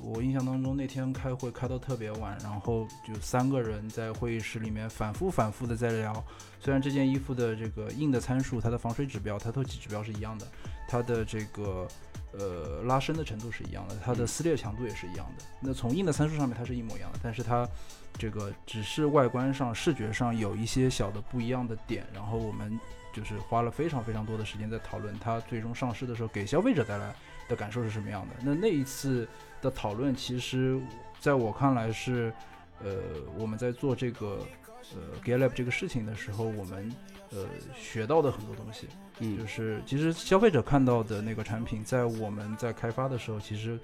我印象当中，那天开会开到特别晚，然后就三个人在会议室里面反复反复的在聊。虽然这件衣服的这个硬的参数，它的防水指标、它透气指标是一样的，它的这个呃拉伸的程度是一样的，它的撕裂强度也是一样的。那从硬的参数上面它是一模一样的，但是它这个只是外观上、视觉上有一些小的不一样的点。然后我们就是花了非常非常多的时间在讨论它最终上市的时候给消费者带来的感受是什么样的。那那一次。的讨论其实，在我看来是，呃，我们在做这个呃 GetLab 这个事情的时候，我们呃学到的很多东西，嗯，就是其实消费者看到的那个产品，在我们在开发的时候，其实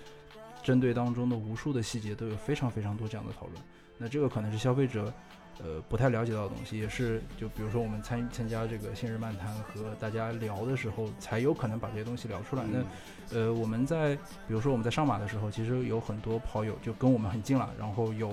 针对当中的无数的细节都有非常非常多这样的讨论。那这个可能是消费者。呃，不太了解到的东西，也是就比如说我们参参加这个信日漫谈和大家聊的时候，才有可能把这些东西聊出来。那呃，我们在比如说我们在上马的时候，其实有很多跑友就跟我们很近了，然后有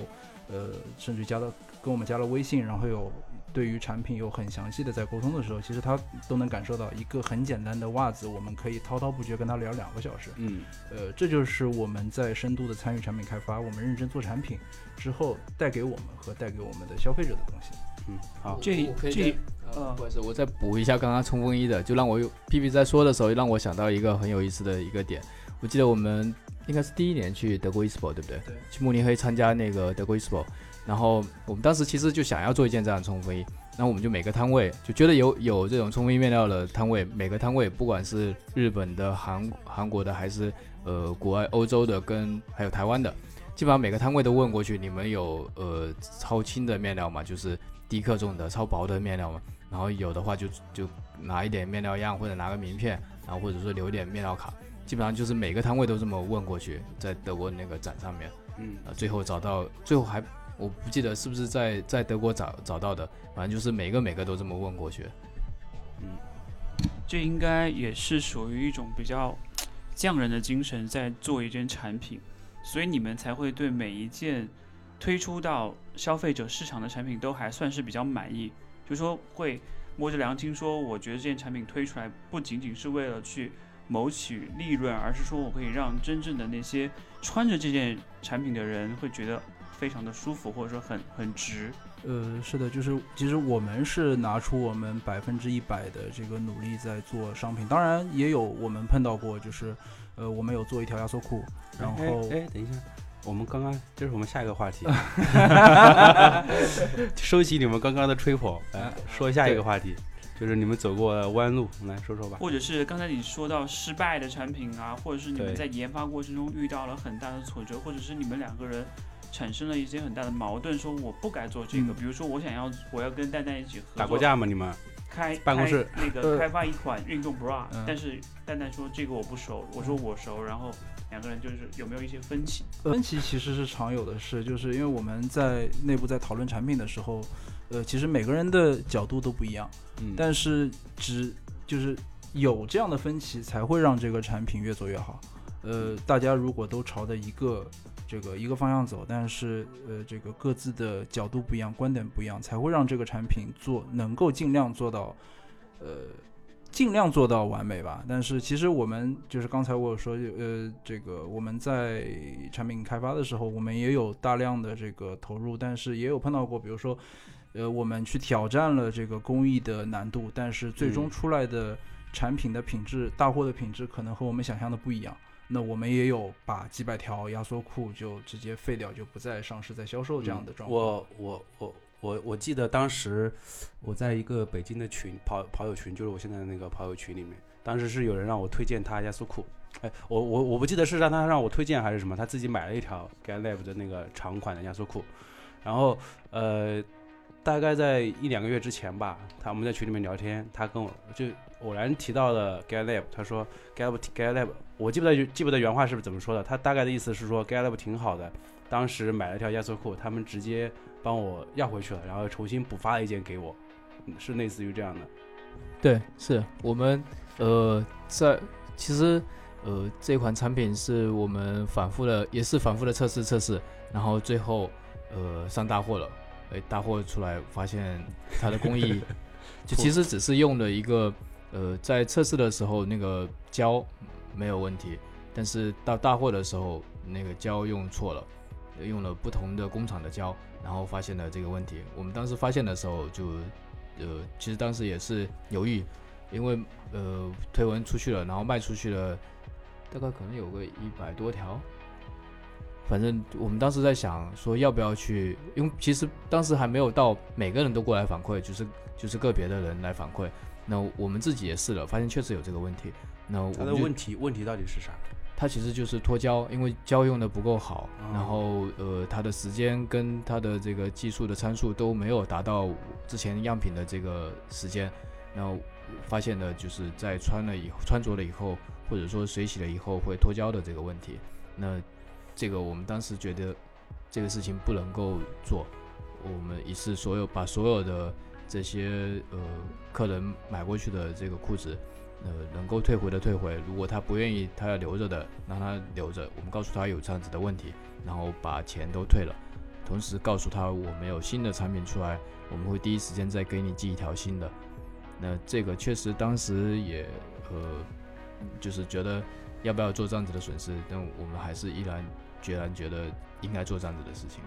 呃，甚至加了跟我们加了微信，然后有。对于产品有很详细的在沟通的时候，其实他都能感受到一个很简单的袜子，我们可以滔滔不绝跟他聊两个小时。嗯，呃，这就是我们在深度的参与产品开发，我们认真做产品之后带给我们和带给我们的消费者的东西。嗯，好，这这呃，不好意思，我再补一下刚刚冲锋衣的，就让我 P P 在说的时候，让我想到一个很有意思的一个点。我记得我们应该是第一年去德国 ESPO，对不对？对。去慕尼黑参加那个德国 ESPO。然后我们当时其实就想要做一件这样的冲锋衣，那我们就每个摊位就觉得有有这种冲锋衣面料的摊位，每个摊位不管是日本的、韩韩国的还是呃国外欧洲的跟还有台湾的，基本上每个摊位都问过去，你们有呃超轻的面料吗？就是低克重的超薄的面料吗？然后有的话就就拿一点面料样或者拿个名片，然后或者说留点面料卡，基本上就是每个摊位都这么问过去，在德国那个展上面，嗯，啊最后找到最后还。我不记得是不是在在德国找找到的，反正就是每个每个都这么问过去。嗯，这应该也是属于一种比较匠人的精神，在做一件产品，所以你们才会对每一件推出到消费者市场的产品都还算是比较满意，就说会摸着良心说，我觉得这件产品推出来不仅仅是为了去谋取利润，而是说我可以让真正的那些穿着这件产品的人会觉得。非常的舒服，或者说很很值。呃，是的，就是其实我们是拿出我们百分之一百的这个努力在做商品，当然也有我们碰到过，就是呃，我们有做一条压缩裤，然后哎，等一下，我们刚刚这是我们下一个话题，收起你们刚刚的吹捧，来 说下一个话题，就是你们走过弯路，来说说吧。或者是刚才你说到失败的产品啊，或者是你们在研发过程中遇到了很大的挫折，或者是你们两个人。产生了一些很大的矛盾，说我不该做这个。比如说，我想要我要跟蛋蛋一起合作，打过架吗？你们开办公室那个开发一款运动 bra，但是蛋蛋说这个我不熟，我说我熟，然后两个人就是有没有一些分歧？分歧其实是常有的事，就是因为我们在内部在讨论产品的时候，呃，其实每个人的角度都不一样，嗯，但是只就是有这样的分歧，才会让这个产品越做越好。呃，大家如果都朝着一个这个一个方向走，但是呃，这个各自的角度不一样，观点不一样，才会让这个产品做能够尽量做到，呃，尽量做到完美吧。但是其实我们就是刚才我有说，呃，这个我们在产品开发的时候，我们也有大量的这个投入，但是也有碰到过，比如说，呃，我们去挑战了这个工艺的难度，但是最终嗯出来的产品的品质，大货的品质可能和我们想象的不一样。那我们也有把几百条压缩库就直接废掉，就不再上市、再销售这样的状况。我我我我我记得当时我在一个北京的群跑跑友群，就是我现在的那个跑友群里面，当时是有人让我推荐他压缩库，哎，我我我不记得是让他让我推荐还是什么，他自己买了一条 g a l a b 的那个长款的压缩库，然后呃，大概在一两个月之前吧，他我们在群里面聊天，他跟我就偶然提到了 g a l a b 他说 g a l a b g a l a b 我记不得记不得原话是不是怎么说的，他大概的意思是说 g a l a b 挺好的，当时买了条压缩裤，他们直接帮我要回去了，然后重新补发了一件给我，嗯是类似于这样的。对，是我们呃在其实呃这款产品是我们反复的，也是反复的测试测试，然后最后呃上大货了，哎大货出来发现它的工艺 就其实只是用了一个呃在测试的时候那个胶没有问题，但是到大货的时候那个胶用错了，用了不同的工厂的胶，然后发现了这个问题。我们当时发现的时候就呃，其实当时也是犹豫，因为呃推文出去了，然后卖出去了，大概可能有个一百多条。反正我们当时在想说要不要去，因为其实当时还没有到每个人都过来反馈，就是就是个别的人来反馈。那我们自己也试了，发现确实有这个问题。那我它的问题问题到底是啥？它其实就是脱胶，因为胶用的不够好，哦然后呃，它的时间跟它的这个技术的参数都没有达到之前样品的这个时间，然后发现的就是在穿了以后、穿着了以后，或者说水洗了以后会脱胶的这个问题。那这个我们当时觉得这个事情不能够做，我们于是所有把所有的这些呃客人买过去的这个裤子。呃，能够退回的退回，如果他不愿意，他要留着的，让他留着。我们告诉他有这样子的问题，然后把钱都退了，同时告诉他我们有新的产品出来，我们会第一时间再给你寄一条新的。那这个确实当时也呃，就是觉得要不要做这样子的损失，但我们还是依然决然觉得应该做这样子的事情。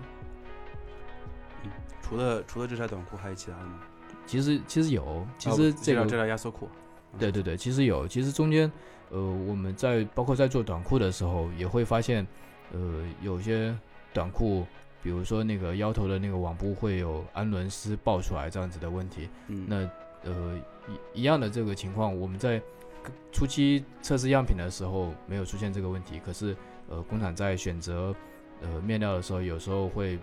除了除了这条短裤，还有其他的吗？其实其实有，其哦实这个这条压缩裤，对对对，其实有，其实中间，呃，我们在包括在做短裤的时候，也会发现，呃，有些短裤，比如说那个腰头的那个网布会有氨纶丝爆出来这样子的问题。嗯，那呃一一样的这个情况，我们在初期测试样品的时候没有出现这个问题，可是呃工厂在选择呃面料的时候，有时候会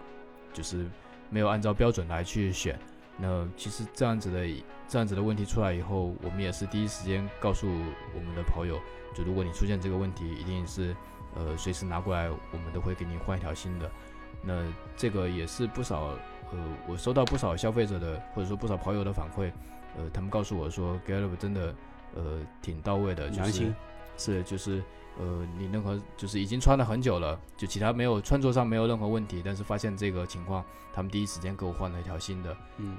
就是没有按照标准来去选。那其实这样子的这样子的问题出来以后，我们也是第一时间告诉我们的跑友，就如果你出现这个问题，一定是呃随时拿过来，我们都会给你换一条新的。那这个也是不少呃，我收到不少消费者的或者说不少跑友的反馈，呃，他们告诉我说 Gallup 真的呃挺到位的，就是是就是呃你任何就是已经穿了很久了，就其他没有穿着上没有任何问题，但是发现这个情况，他们第一时间给我换了一条新的。嗯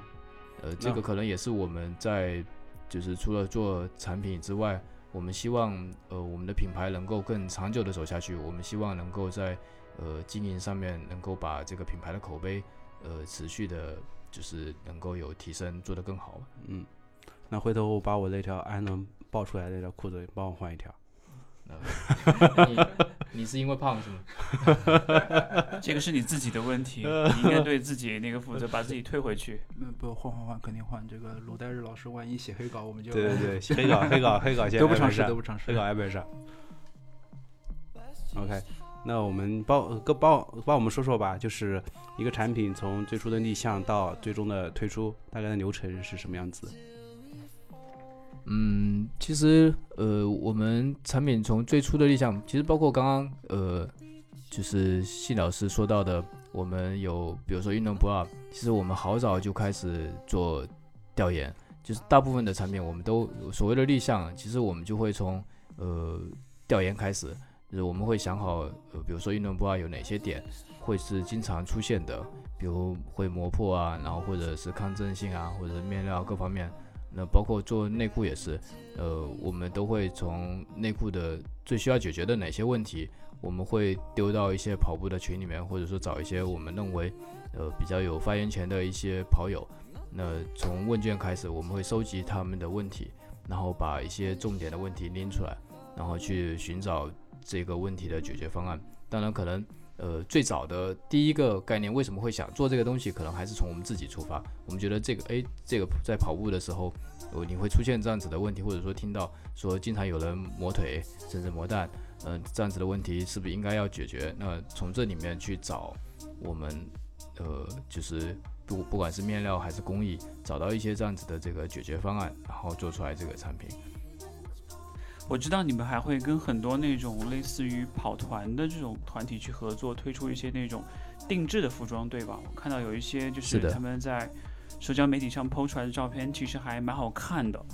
呃，这个可能也是我们在就是除了做产品之外，我们希望呃我们的品牌能够更长久的走下去。我们希望能够在呃经营上面能够把这个品牌的口碑呃持续的，就是能够有提升，做得更好。嗯，那回头我把我那条安能爆出来的那条裤子帮我换一条。呃、你你是因为胖是吗？这个是你自己的问题，你应该对自己那个负责，把自己退回去。嗯，不换换换，肯定换。这个鲁代日老师万一写黑稿，我们就对对对，黑稿黑稿黑稿先得不偿失，挨本上得不偿失黑。稿挨本上。OK，那我们帮各帮帮我们说说吧，就是一个产品从最初的立项到最终的推出，大概的流程是什么样子的？嗯，其实呃，我们产品从最初的立项，其实包括刚刚呃，就是信老师说到的，我们有比如说运动 bra，其实我们好早就开始做调研，就是大部分的产品我们都所谓的立项，其实我们就会从呃调研开始，就是我们会想好，呃，比如说运动 bra 有哪些点会是经常出现的，比如会磨破啊，然后或者是抗震性啊，或者面料各方面。那包括做内裤也是，呃，我们都会从内裤的最需要解决的哪些问题，我们会丢到一些跑步的群里面，或者说找一些我们认为，呃，比较有发言权的一些跑友。那从问卷开始，我们会收集他们的问题，然后把一些重点的问题拎出来，然后去寻找这个问题的解决方案。当然，可能。呃，最早的第一个概念为什么会想做这个东西，可能还是从我们自己出发。我们觉得这个，哎，这个在跑步的时候，呃，你会出现这样子的问题，或者说听到说经常有人磨腿，甚至磨蛋，嗯，这样子的问题是不是应该要解决？那从这里面去找我们，呃，就是不不管是面料还是工艺，找到一些这样子的这个解决方案，然后做出来这个产品。我知道你们还会跟很多那种类似于跑团的这种团体去合作，推出一些那种定制的服装，对吧？我看到有一些就是他们在社交媒体上 PO 出来的照片，其实还蛮好看的。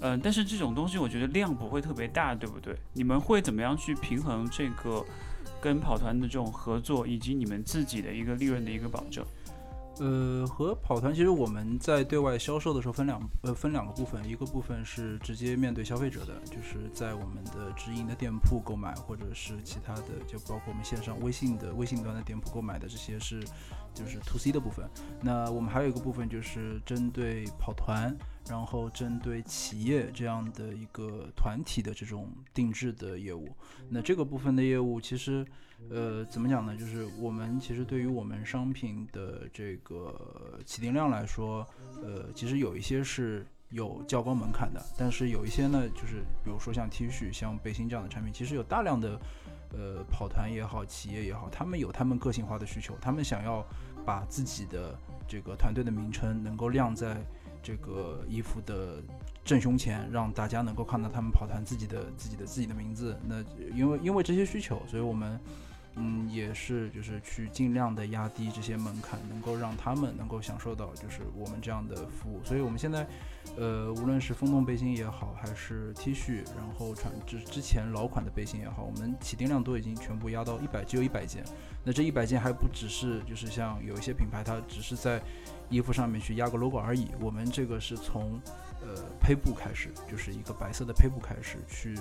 嗯，但是这种东西我觉得量不会特别大，对不对？你们会怎么样去平衡这个跟跑团的这种合作，以及你们自己的一个利润的一个保证？呃，和跑团其实我们在对外销售的时候分两呃分两个部分，一个部分是直接面对消费者的，就是在我们的直营的店铺购买，或者是其他的，就包括我们线上微信的微信端的店铺购买的这些是就是 to C 的部分。那我们还有一个部分就是针对跑团，然后针对企业这样的一个团体的这种定制的业务。那这个部分的业务其实。呃，怎么讲呢？就是我们其实对于我们商品的这个起订量来说，呃，其实有一些是有较高门槛的，但是有一些呢，就是比如说像 T 恤、像背心这样的产品，其实有大量的呃跑团也好，企业也好，他们有他们个性化的需求，他们想要把自己的这个团队的名称能够亮在这个衣服的正胸前，让大家能够看到他们跑团自己的自己的自己的名字。那因为因为这些需求，所以我们。嗯，也是，就是去尽量的压低这些门槛，能够让他们能够享受到，就是我们这样的服务。所以，我们现在，呃，无论是风洞背心也好，还是 T 恤，然后穿之之前老款的背心也好，我们起订量都已经全部压到一百，只有一百件。那这一百件还不只是，就是像有一些品牌，它只是在衣服上面去压个 logo 而已。我们这个是从，呃，胚布开始，就是一个白色的胚布开始去。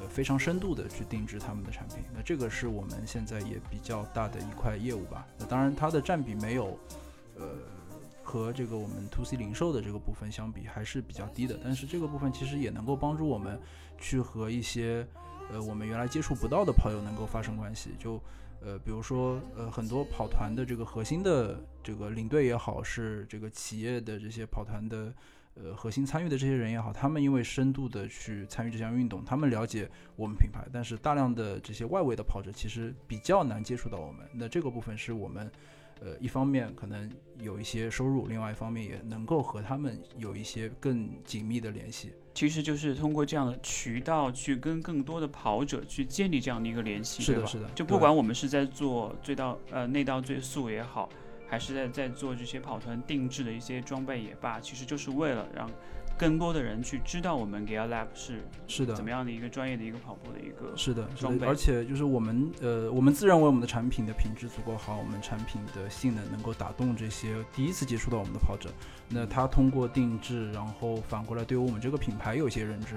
呃，非常深度的去定制他们的产品，那这个是我们现在也比较大的一块业务吧。那当然，它的占比没有，呃，和这个我们 to C 零售的这个部分相比还是比较低的。但是这个部分其实也能够帮助我们去和一些呃我们原来接触不到的跑友能够发生关系。就呃，比如说呃很多跑团的这个核心的这个领队也好，是这个企业的这些跑团的。呃，核心参与的这些人也好，他们因为深度的去参与这项运动，他们了解我们品牌，但是大量的这些外围的跑者其实比较难接触到我们。那这个部分是我们，呃，一方面可能有一些收入，另外一方面也能够和他们有一些更紧密的联系。其实就是通过这样的渠道去跟更多的跑者去建立这样的一个联系，是的，是的。就不管我们是在做最到呃内道最速也好。还是在在做这些跑团定制的一些装备也罢，其实就是为了让更多的人去知道我们 Gear Lab 是是的怎么样的一个专业的一个跑步的一个是的装备，而且就是我们呃我们自认为我们的产品的品质足够好，我们产品的性能能够打动这些第一次接触到我们的跑者，那他通过定制，然后反过来对于我们这个品牌有一些认知。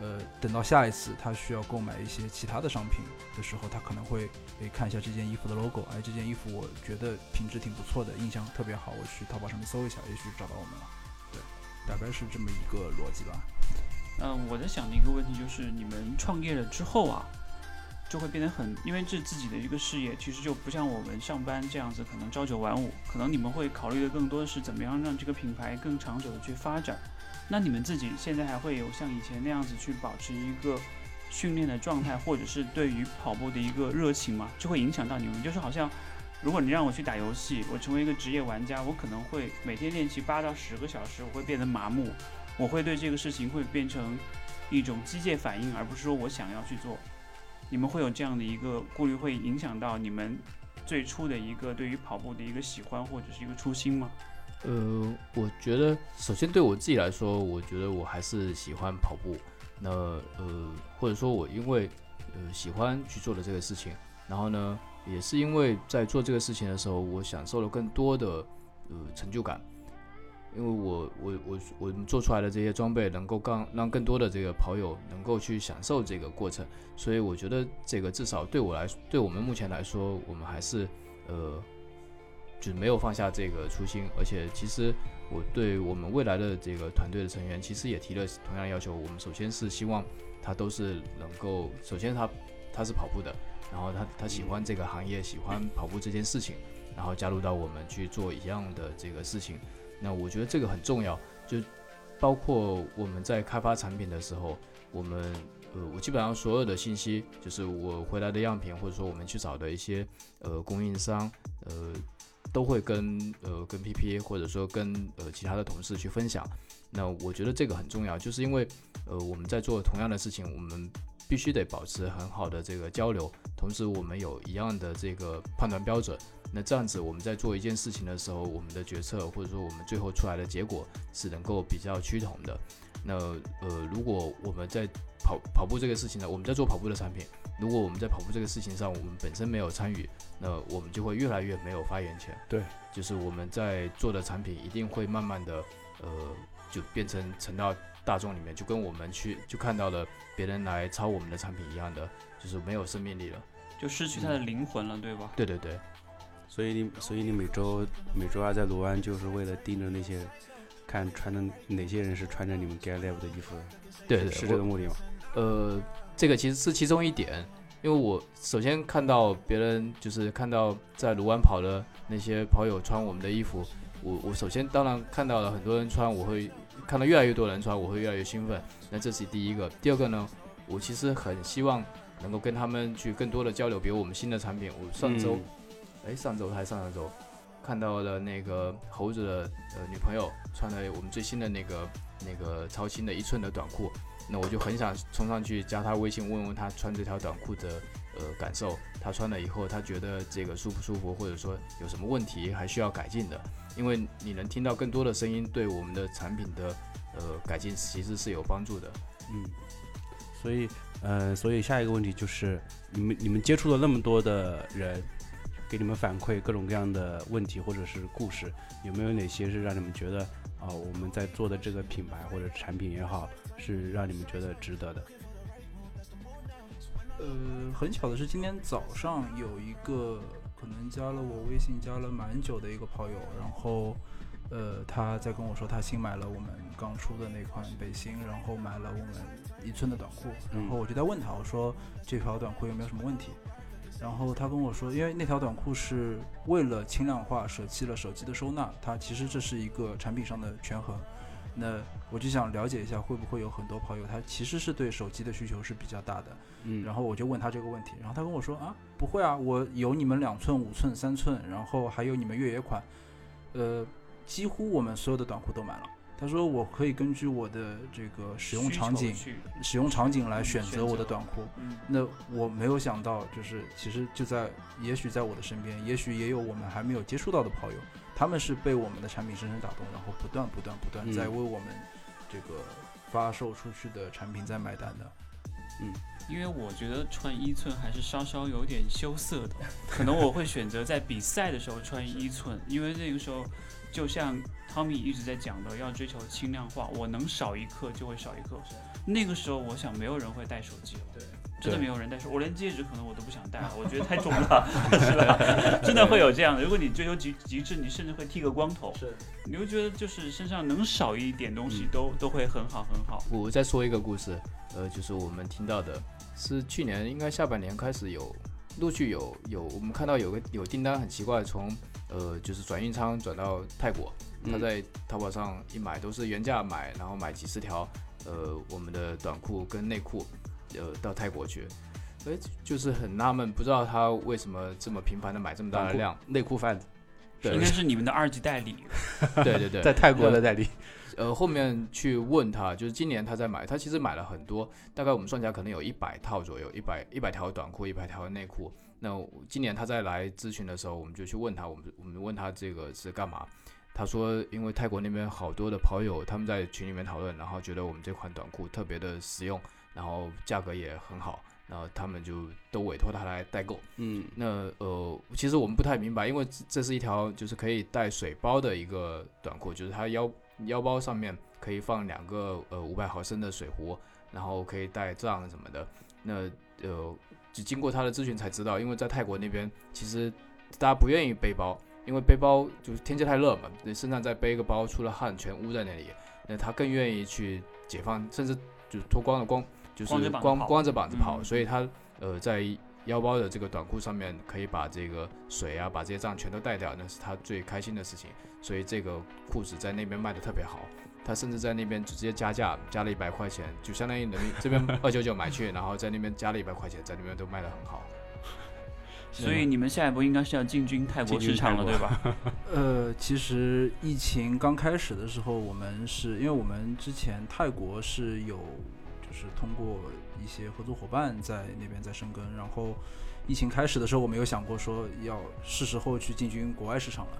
呃，等到下一次他需要购买一些其他的商品的时候，他可能会诶看一下这件衣服的 logo，哎，这件衣服我觉得品质挺不错的，印象特别好，我去淘宝上面搜一下，也许找到我们了。对，大概是这么一个逻辑吧。嗯，我在想的一个问题就是，你们创业了之后啊，就会变得很，因为这自己的一个事业，其实就不像我们上班这样子，可能朝九晚五，可能你们会考虑的更多的是怎么样让这个品牌更长久的去发展。那你们自己现在还会有像以前那样子去保持一个训练的状态，或者是对于跑步的一个热情吗？就会影响到你们。就是好像，如果你让我去打游戏，我成为一个职业玩家，我可能会每天练习八到十个小时，我会变得麻木，我会对这个事情会变成一种机械反应，而不是说我想要去做。你们会有这样的一个顾虑，会影响到你们最初的一个对于跑步的一个喜欢或者是一个初心吗？呃，我觉得首先对我自己来说，我觉得我还是喜欢跑步。那呃，或者说我因为呃喜欢去做的这个事情。然后呢，也是因为在做这个事情的时候，我享受了更多的呃成就感。因为我我我我做出来的这些装备能够更让更多的这个跑友能够去享受这个过程，所以我觉得这个至少对我来，对我们目前来说，我们还是呃，就是没有放下这个初心。而且其实我对我们未来的这个团队的成员，其实也提了同样的要求。我们首先是希望他都是能够，首先他他是跑步的，然后他他喜欢这个行业，喜欢跑步这件事情，然后加入到我们去做一样的这个事情。那我觉得这个很重要，就包括我们在开发产品的时候，我们呃，我基本上所有的信息，就是我回来的样品，或者说我们去找的一些呃供应商，呃，都会跟呃跟 PP 或者说跟呃其他的同事去分享。那我觉得这个很重要，就是因为呃我们在做同样的事情，我们必须得保持很好的这个交流，同时我们有一样的这个判断标准。那这样子，我们在做一件事情的时候，我们的决策或者说我们最后出来的结果是能够比较趋同的。那呃，如果我们在跑跑步这个事情呢，我们在做跑步的产品，如果我们在跑步这个事情上，我们本身没有参与，那我们就会越来越没有发言权。对，就是我们在做的产品一定会慢慢的呃，就变成沉到大众里面，就跟我们去就看到了别人来抄我们的产品一样的，就是没有生命力了，就失去它的灵魂了，对吧？对对对。所以你，所以你每周每周二在卢湾，就是为了盯着那些，看穿的哪些人是穿着你们 Get Live 的衣服，对，是这个目的吗？呃，这个其实是其中一点，因为我首先看到别人就是看到在卢湾跑的那些跑友穿我们的衣服，我我首先当然看到了很多人穿，我会看到越来越多人穿，我会越来越兴奋。那这是第一个，第二个呢，我其实很希望能够跟他们去更多的交流，比如我们新的产品，我上周。哎，上周还是上上周，看到了那个猴子的呃女朋友穿了我们最新的那个那个超轻的一寸的短裤，那我就很想冲上去加他微信，问问他穿这条短裤的呃感受，他穿了以后他觉得这个舒不舒服，或者说有什么问题还需要改进的，因为你能听到更多的声音，对我们的产品的呃改进其实是有帮助的。嗯，所以呃，所以下一个问题就是你们你们接触了那么多的人。给你们反馈各种各样的问题或者是故事，有没有哪些是让你们觉得啊，我们在做的这个品牌或者产品也好，是让你们觉得值得的？呃，很巧的是，今天早上有一个可能加了我微信加了蛮久的一个跑友，然后呃，他在跟我说他新买了我们刚出的那款背心，然后买了我们一寸的短裤，然后我就在问他，我说这条短裤有没有什么问题？然后他跟我说，因为那条短裤是为了轻量化舍弃了手机的收纳，它其实这是一个产品上的权衡。那我就想了解一下，会不会有很多朋友他其实是对手机的需求是比较大的。嗯，然后我就问他这个问题，然后他跟我说啊，不会啊，我有你们两寸、五寸、三寸，然后还有你们越野款，呃，几乎我们所有的短裤都买了。他说：“我可以根据我的这个使用场景，使用场景来选择我的短裤。嗯那我没有想到，就是其实就在，也许在我的身边，也许也有我们还没有接触到的朋友，他们是被我们的产品深深打动，然后不断不断不断在为我们这个发售出去的产品在买单的。嗯，因为我觉得穿一寸还是稍稍有点羞涩的，可能我会选择在比赛的时候穿一寸，因为那个时候。”就像汤米一直在讲的，要追求轻量化，我能少一克就会少一克。那个时候，我想没有人会带手机了，对，真的没有人戴手，我连戒指可能我都不想戴了，我觉得太重 了，是吧？真的会有这样的。如果你追求极极致，你甚至会剃个光头，是，你会觉得就是身上能少一点东西都都会很好很好。我再说一个故事，呃，就是我们听到的是去年应该下半年开始有陆续有有我们看到有个有订单很奇怪从。呃，就是转运仓转到泰国，他在淘宝上一买都是原价买，然后买几十条，呃，我们的短裤跟内裤，呃，到泰国去，哎，就是很纳闷，不知道他为什么这么频繁的买这么大的量内裤贩子，应该是你们的二级代理，对 对对，在泰国的代理，呃，后面去问他，就是今年他在买，他其实买了很多，大概我们算起来可能有一百套左右，一百一百条短裤，一百条内裤。那今年他再来咨询的时候，我们就去问他，我们我们问他这个是干嘛？他说，因为泰国那边好多的跑友他们在群里面讨论，然后觉得我们这款短裤特别的实用，然后价格也很好，然后他们就都委托他来代购。嗯那呃，其实我们不太明白，因为这这是一条就是可以带水包的一个短裤，就是它腰腰包上面可以放两个呃五百毫升的水壶，然后可以带杖什么的。那呃，只经过他的咨询才知道，因为在泰国那边其实大家不愿意背包，因为背包就是天气太热嘛，你身上再背一个包，出了汗全污在那里，那他更愿意去解放，甚至就是脱光了光，就是光光光着膀子跑，嗯所以他呃在腰包的这个短裤上面可以把这个水啊，把这些账全都带掉，那是他最开心的事情。所以这个裤子在那边卖的特别好，他甚至在那边直接加价，加了一百块钱，就相当于人民这边 二九九买去，然后在那边加了一百块钱，在那边都卖的很好。所以你们下一步应该是要进军泰国市场了，对吧？呃，其实疫情刚开始的时候，我们是因为我们之前泰国是有就是通过一些合作伙伴在那边在生根，然后疫情开始的时候，我没有想过说要是时候去进军国外市场了，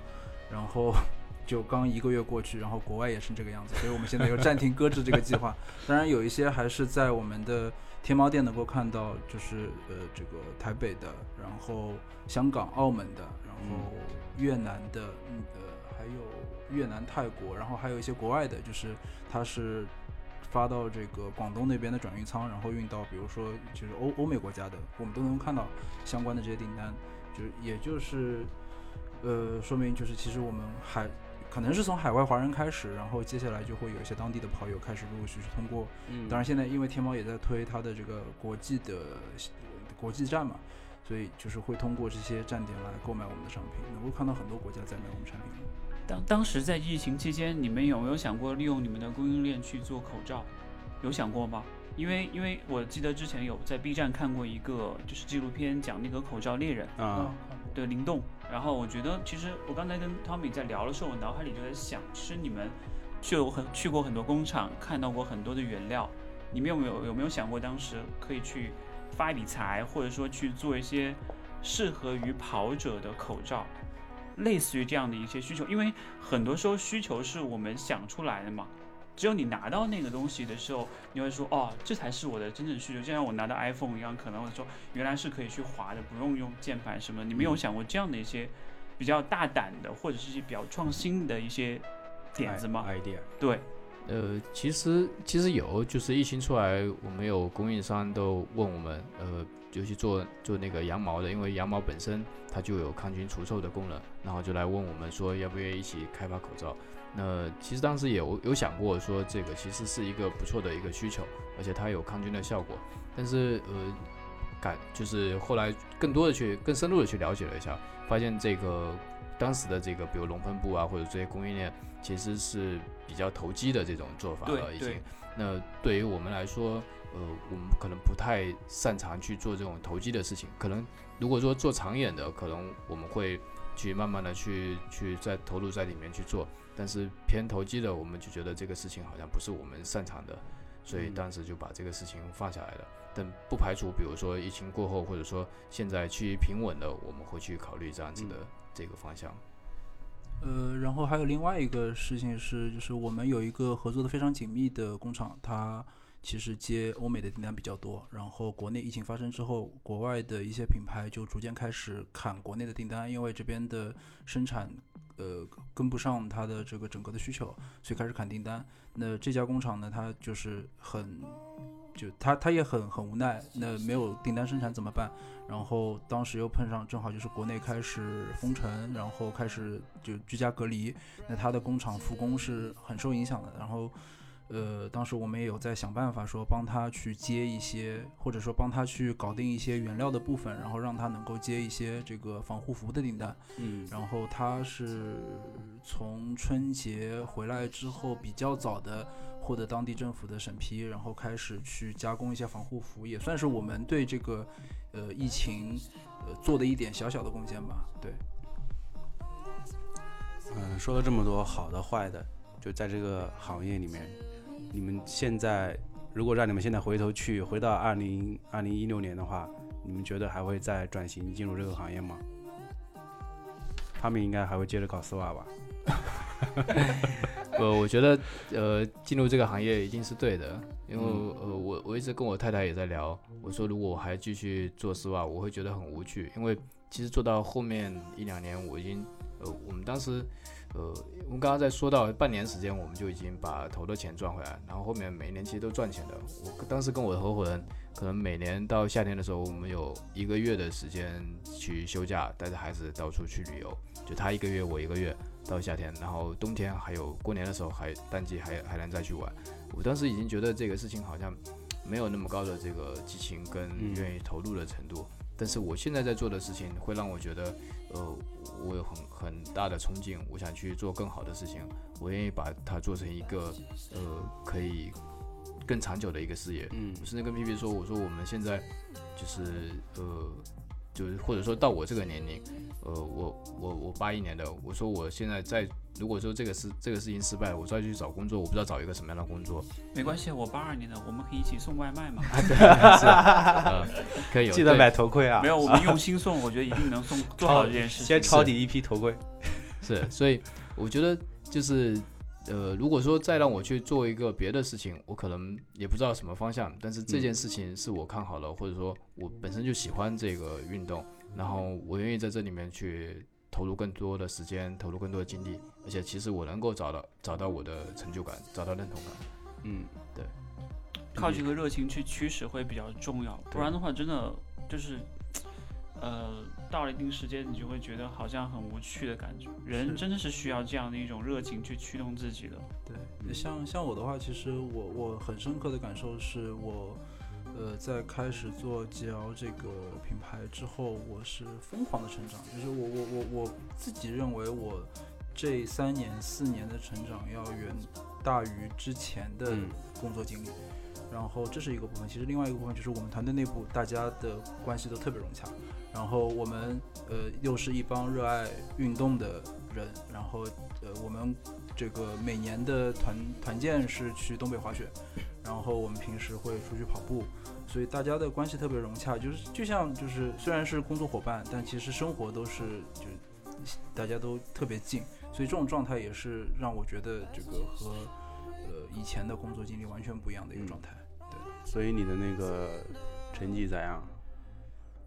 然后 就刚一个月过去，然后国外也是这个样子，所以我们现在又暂停搁置这个计划。当然有一些还是在我们的天猫店能够看到，就是呃这个台北的，然后香港、澳门的，然后越南的，嗯呃还有越南、泰国，然后还有一些国外的，就是它是发到这个广东那边的转运仓，然后运到比如说就是欧欧美国家的，我们都能看到相关的这些订单，就是也就是呃说明就是其实我们海可能是从海外华人开始，然后接下来就会有一些当地的跑友开始陆陆续续通过嗯当然，现在因为天猫也在推它的这个国际的国际站嘛，所以就是会通过这些站点来购买我们的商品，能够看到很多国家在买我们产品。当当时在疫情期间，你们有没有想过利用你们的供应链去做口罩？有想过吗？因为因为我记得之前有在 B 站看过一个就是纪录片，讲那个口罩猎人啊，的灵动。然后我觉得，其实我刚才跟 Tommy 在聊的时候，我脑海里就在想，其实你们去有很去过很多工厂，看到过很多的原料，你们有没有有没有想过当时可以去发一笔财，或者说去做一些适合于跑者的口罩？类似于这样的一些需求，因为很多时候需求是我们想出来的嘛。只有你拿到那个东西的时候，你会说哦，这才是我的真正需求。就像我拿到 iPhone 一样，可能会说原来是可以去滑的，不用用键盘什么。你们有想过这样的一些比较大胆的，或者是一些比较创新的一些点子吗？？idea，对，呃，其实其实有，就是疫情出来，我们有供应商都问我们，呃，尤其做做那个羊毛的，因为羊毛本身它就有抗菌除臭的功能，然后就来问我们说要不要一起开发口罩。那其实当时也有有想过说这个其实是一个不错的一个需求，而且它有抗菌的效果，但是呃，感就是后来更多的去更深入的去了解了一下，发现这个当时的这个比如龙喷布啊或者这些供应链其实是比较投机的这种做法了已经。那对于我们来说，呃，我们可能不太擅长去做这种投机的事情。可能如果说做长远的，可能我们会去慢慢的去去再投入在里面去做。但是偏投机的，我们就觉得这个事情好像不是我们擅长的，所以嗯当时就把这个事情放下来了。但不排除，比如说疫情过后，或者说现在趋于平稳的，我们会去考虑这样子的这个方向。呃，然后还有另外一个事情是，就是我们有一个合作的非常紧密的工厂，它其实接欧美的订单比较多。然后国内疫情发生之后，国外的一些品牌就逐渐开始砍国内的订单，因为这边的生产呃跟不上它的这个整个的需求，所以开始砍订单。那这家工厂呢，它就是很就它它也很很无奈，那没有订单生产怎么办？然后当时又碰上正好就是国内开始封城，然后开始就居家隔离，那它的工厂复工是很受影响的。然后，呃，当时我们也有在想办法说帮他去接一些，或者说帮他去搞定一些原料的部分，然后让他能够接一些这个防护服的订单。嗯然后他是从春节回来之后比较早的获得当地政府的审批，然后开始去加工一些防护服，也算是我们对这个呃疫情呃做的一点小小的贡献吧。对，嗯，说了这么多好的坏的，就在这个行业里面，你们现在如果让你们现在回头去回到二零二零一六年的话，你们觉得还会再转型进入这个行业吗？他们应该还会接着搞丝袜吧？呃，我觉得呃，进入这个行业一定是对的，因为呃，我我一直跟我太太也在聊，我说如果我还继续做丝袜，我会觉得很无趣，因为其实做到后面一两年，我已经呃，我们当时呃，我们刚刚在说到半年时间，我们就已经把投的钱赚回来，然后后面每一年其实都赚钱的。我当时跟我的合伙人，可能每年到夏天的时候，我们有一个月的时间去休假，带着孩子到处去旅游，就他一个月，我一个月。到夏天，然后冬天还有过年的时候还淡季还还能再去玩。我当时已经觉得这个事情好像没有那么高的这个激情跟愿意投入的程度。但是我现在在做的事情会让我觉得，呃，我有很很大的憧憬，我想去做更好的事情。我愿意把它做成一个呃可以更长久的一个事业。嗯，我甚至跟 P P 说，我说我们现在就是呃。就是或者说到我这个年龄，呃，我我我八一年的，我说我现在在，如果说这个事这个事情失败了，我再去找工作，我不知道找一个什么样的工作。没关系，我八二年的，我们可以一起送外卖嘛。对是，可以。记得买头盔啊。没有，我们用心送，我觉得一定能送 做好这件事。先抄底一批头盔。是，所以我觉得就是。呃，如果说再让我去做一个别的事情，我可能也不知道什么方向。但是这件事情是我看好了，或者说我本身就喜欢这个运动，然后我愿意在这里面去投入更多的时间，投入更多的精力，而且其实我能够找到找到我的成就感，找到认同感。嗯，对，靠这个热情去驱使会比较重要，不然的话真的就是，呃。到了一定时间，你就会觉得好像很无趣的感觉。人真的是需要这样的一种热情去驱动自己的。对，像像我的话，其实我我很深刻的感受是我，呃，在开始做 GL 这个品牌之后，我是疯狂的成长。就是我我我我自己认为，我这三年四年的成长要远大于之前的工作经历。然后这是一个部分，其实另外一个部分就是我们团队内部大家的关系都特别融洽。然后我们呃又是一帮热爱运动的人，然后呃我们这个每年的团团建是去东北滑雪，然后我们平时会出去跑步，所以大家的关系特别融洽，就是就像就是虽然是工作伙伴，但其实生活都是就大家都特别近，所以这种状态也是让我觉得这个和呃以前的工作经历完全不一样的一个状态。对，所以你的那个成绩咋样？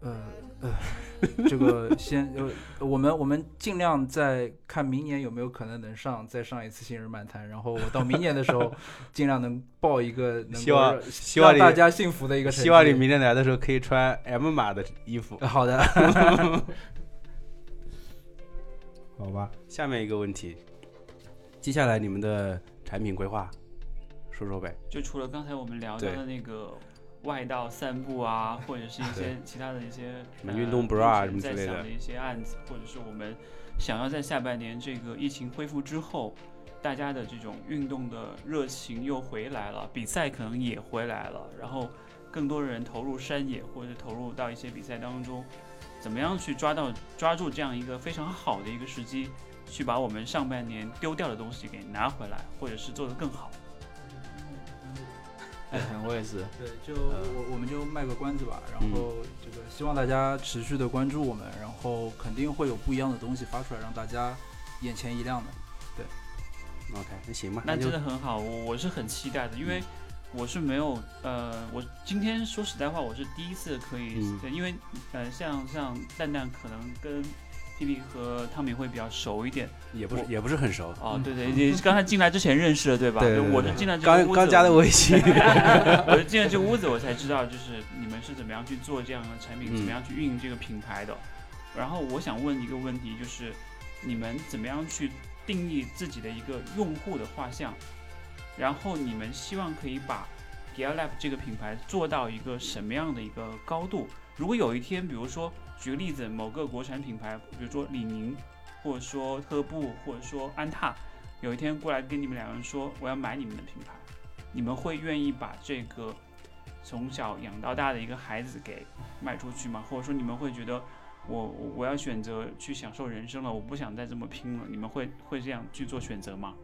呃呃，这个 先呃，我们我们尽量在看明年有没有可能能上再上一次新人漫谈，然后我到明年的时候 尽量能报一个能希望希望大家幸福的一个。希望你明天来的时候可以穿 M 码的衣服。好的，好吧。下面一个问题，接下来你们的产品规划说说呗。就除了刚才我们聊到的那个。外道散步啊，或者是一些其他的一些什么运动 bra 什么之类的一些案子，或者是我们想要在下半年这个疫情恢复之后，大家的这种运动的热情又回来了，比赛可能也回来了，然后更多的人投入山野或者投入到一些比赛当中，怎么样去抓到抓住这样一个非常好的一个时机，去把我们上半年丢掉的东西给拿回来，或者是做得更好。哎，我也是。对，就我我们就卖个关子吧，然后这个希望大家持续的关注我们，然后肯定会有不一样的东西发出来，让大家眼前一亮的。对，OK，那行吧。那真的很好，我我是很期待的，因为我是没有呃，我今天说实在话，我是第一次可以对，因为呃，像像蛋蛋可能跟。P 和汤米会比较熟一点，也不是也不是很熟哦。对对，你刚才进来之前认识的对吧？对，我是进来刚刚加的微信，我是进了这屋子，我才知道就是你们是怎么样去做这样的产品，怎么样去运营这个品牌的。然后我想问一个问题，就是你们怎么样去定义自己的一个用户的画像？然后你们希望可以把 Gear Lab 这个品牌做到一个什么样的一个高度？如果有一天，比如说。举个例子，某个国产品牌，比如说李宁，或者说特步，或者说安踏，有一天过来跟你们两个人说我要买你们的品牌，你们会愿意把这个从小养到大的一个孩子给卖出去吗？或者说你们会觉得我我要选择去享受人生了，我不想再这么拼了，你们会会这样去做选择吗？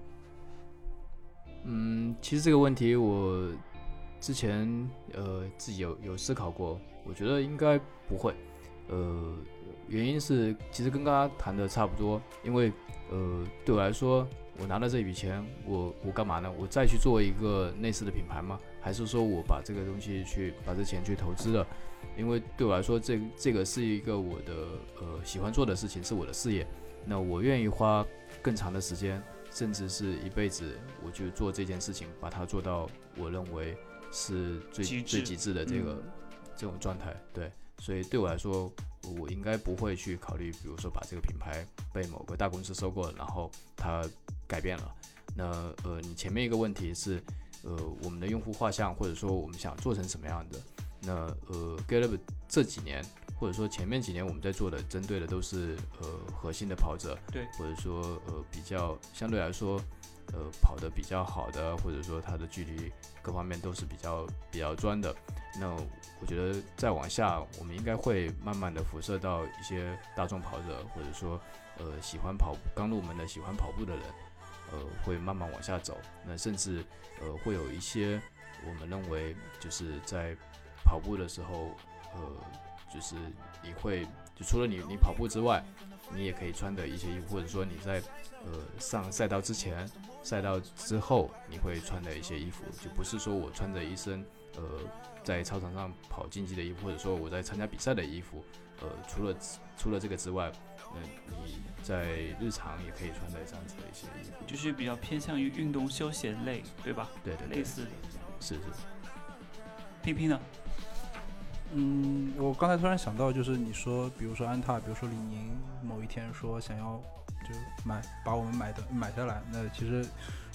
嗯，其实这个问题我之前呃自己有有思考过，我觉得应该不会。呃，原因是其实跟刚刚谈的差不多，因为呃，对我来说，我拿了这笔钱，我我干嘛呢？我再去做一个类似的品牌吗？还是说我把这个东西去把这钱去投资了？因为对我来说，这这个是一个我的呃喜欢做的事情，是我的事业。那我愿意花更长的时间，甚至是一辈子，我就做这件事情，把它做到我认为是最最极致的这个、这种状态。对，所以对我来说，我应该不会去考虑，比如说把这个品牌被某个大公司收购了，然后它改变了。那呃，你前面一个问题是，呃，我们的用户画像，或者说我们想做成什么样的？那呃 g a l a b 这几年，或者说前面几年我们在做的，针对的都是呃核心的跑者，对，或者说呃比较相对来说呃跑得比较好的，或者说他的距离各方面都是比较比较专的。那我觉得再往下，我们应该会慢慢的辐射到一些大众跑者，或者说呃喜欢跑刚入门的喜欢跑步的人，呃会慢慢往下走。那甚至呃会有一些我们认为就是在跑步的时候，呃，就是你会就除了你你跑步之外，你也可以穿的一些衣服，或者说你在呃上赛道之前、赛道之后你会穿的一些衣服，就不是说我穿着一身呃在操场上跑竞技的衣服，或者说我在参加比赛的衣服，呃，除了除了这个之外，呃，你在日常也可以穿的这样子的一些衣服，就是比较偏向于运动休闲类，对吧？对对对，类似的。是是。P P 呢？嗯，我刚才突然想到，就是你说，比如说安踏，比如说李宁，某一天说想要就买把我们买的买下来，那其实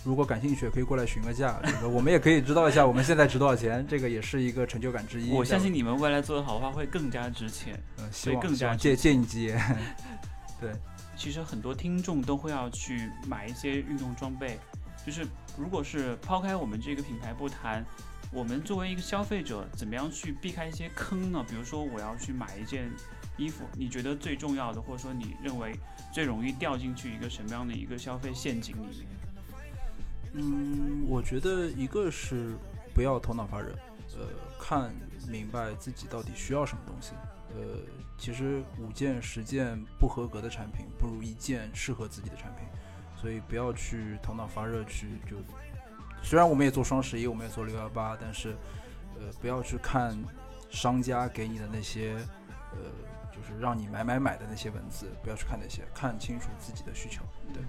如果感兴趣，也可以过来询个价，这个我们也可以知道一下我们现在值多少钱，这个也是一个成就感之一。我相信你们未来做得好的话，会更加值钱。嗯，希所以望更加借借你吉言。对，其实很多听众都会要去买一些运动装备，就是如果是抛开我们这个品牌不谈，我们作为一个消费者，怎么样去避开一些坑呢？比如说我要去买一件衣服，你觉得最重要的，或者说你认为最容易掉进去一个什么样的一个消费陷阱里面？嗯，我觉得一个是不要头脑发热，呃，看明白自己到底需要什么东西。呃，其实五件十件不合格的产品，不如一件适合自己的产品，所以不要去头脑发热去就。虽然我们也做双十一，我们也做六幺八，但是，呃，不要去看商家给你的那些，呃，就是让你买买买的那些文字，不要去看那些，看清楚自己的需求。对，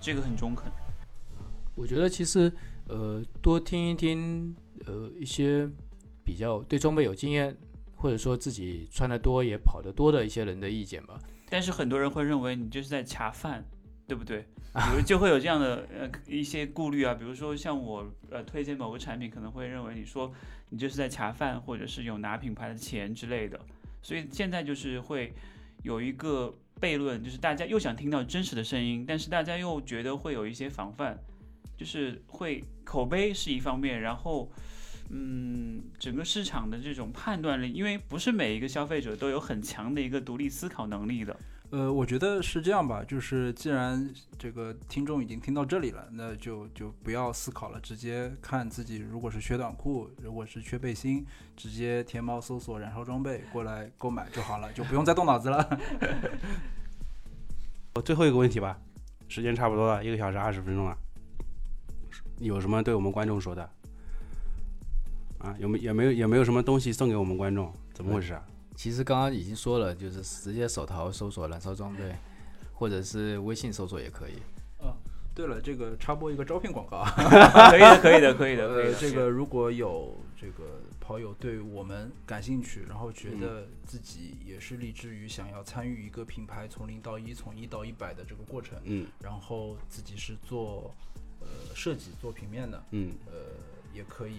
这个很中肯。我觉得其实呃多听一听呃一些比较对装备有经验，或者说自己穿的多也跑得多的一些人的意见吧。但是很多人会认为你就是在恰饭，对不对？比如就会有这样的呃一些顾虑啊，比如说像我呃推荐某个产品，可能会认为你说你就是在恰饭，或者是有拿品牌的钱之类的。所以现在就是会有一个悖论，就是大家又想听到真实的声音，但是大家又觉得会有一些防范，就是会口碑是一方面，然后。嗯，整个市场的这种判断力，因为不是每一个消费者都有很强的一个独立思考能力的。呃，我觉得是这样吧，就是既然这个听众已经听到这里了，那就就不要思考了，直接看自己如果是缺短裤，如果是缺背心，直接天猫搜索燃烧装备过来购买就好了，就不用再动脑子了。我最后一个问题吧，时间差不多了，一个小时二十分钟了，有什么对我们观众说的？啊，有没有没有有没有什么东西送给我们观众？怎么回事啊？其实刚刚已经说了，就是 直接手淘搜索燃烧装备，或者是微信搜索也可以。对了，这个插播一个招聘广告 啊，可以的，可以的，可以的，呃，的。这个如果有这个跑友对我们感兴趣，然后觉得自己也是立志于想要参与一个品牌从零到一、从一到一百的这个过程，嗯然后自己是做呃设计、做平面的，嗯呃，也可以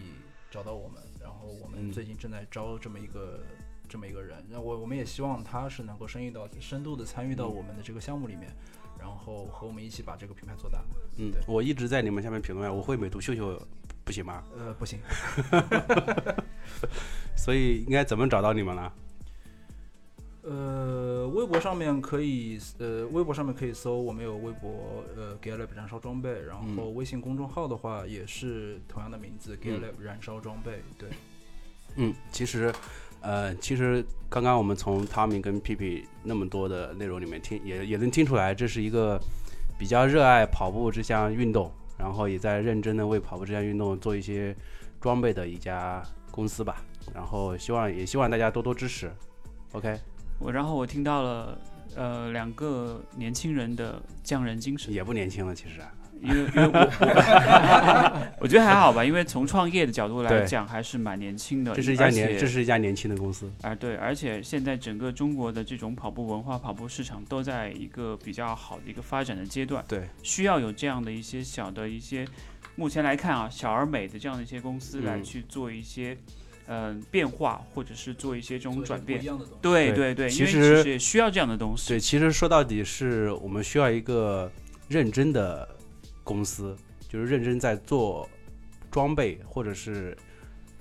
找到我们。然后我嗯们最近正在招这么一个、这么一个人，那我我们也希望他是能够深入到深度的参与到我们的这个项目里面，然后和我们一起把这个品牌做大。嗯对，我一直在你们下面评论，我会美图秀秀，不行吗？呃，不行，所以应该怎么找到你们呢？呃，微博上面可以，呃，微博上面可以搜，我们有微博，呃 g a l a b 燃烧装备，然后微信公众号的话也是同样的名字 g a l a b 燃烧装备，对，嗯，其实，呃，其实刚刚我们从 Tommy 跟 P P 那么多的内容里面听，也也能听出来，这是一个比较热爱跑步这项运动，然后也在认真的为跑步这项运动做一些装备的一家公司吧。然后希望也希望大家多多支持。OK，我然后我听到了呃两个年轻人的匠人精神，也不年轻了，其实啊。因为因为我我 我觉得还好吧，因为从创业的角度来讲，还是蛮年轻的。这是一家年，这是一家年轻的公司。啊，对，而且现在整个中国的这种跑步文化、跑步市场都在一个比较好的一个发展的阶段，对，需要有这样的一些小的一些，目前来看啊，小而美的这样的一些公司来嗯去做一些，嗯、变化，或者是做一些这种转变。对对对，其实也需要这样的东西。对，其实说到底是我们需要一个认真的公司，就是认真在做装备或者是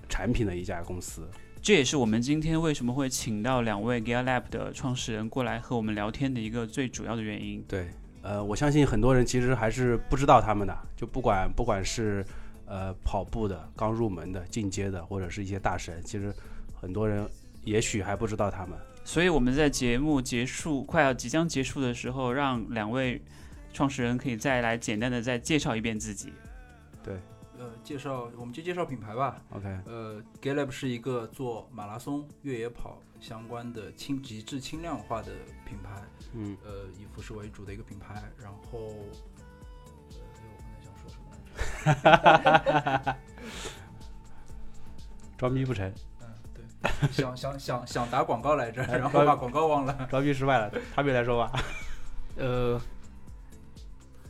产品的一家公司。这也是我们今天为什么会请到两位 Gear Lab 的创始人过来和我们聊天的一个最主要的原因。对，呃，我相信很多人其实还是不知道他们的，就不管不管是呃跑步的、刚入门的、进阶的，或者是一些大神，其实很多人也许还不知道他们。所以我们在节目结束快要即将结束的时候，让两位创始人可以再来简单的再介绍一遍自己。对呃，介绍我们就介绍品牌吧。OK，呃 g a l a b 是一个做马拉松、越野跑相关的轻极致轻量化的品牌，嗯，呃，以服饰为主的一个品牌。然后，呃，我刚才想说什么来着？装逼不成，嗯，对，想 想想想打广告来着，然后把广告忘了。装逼失败了，他别来说吧。呃，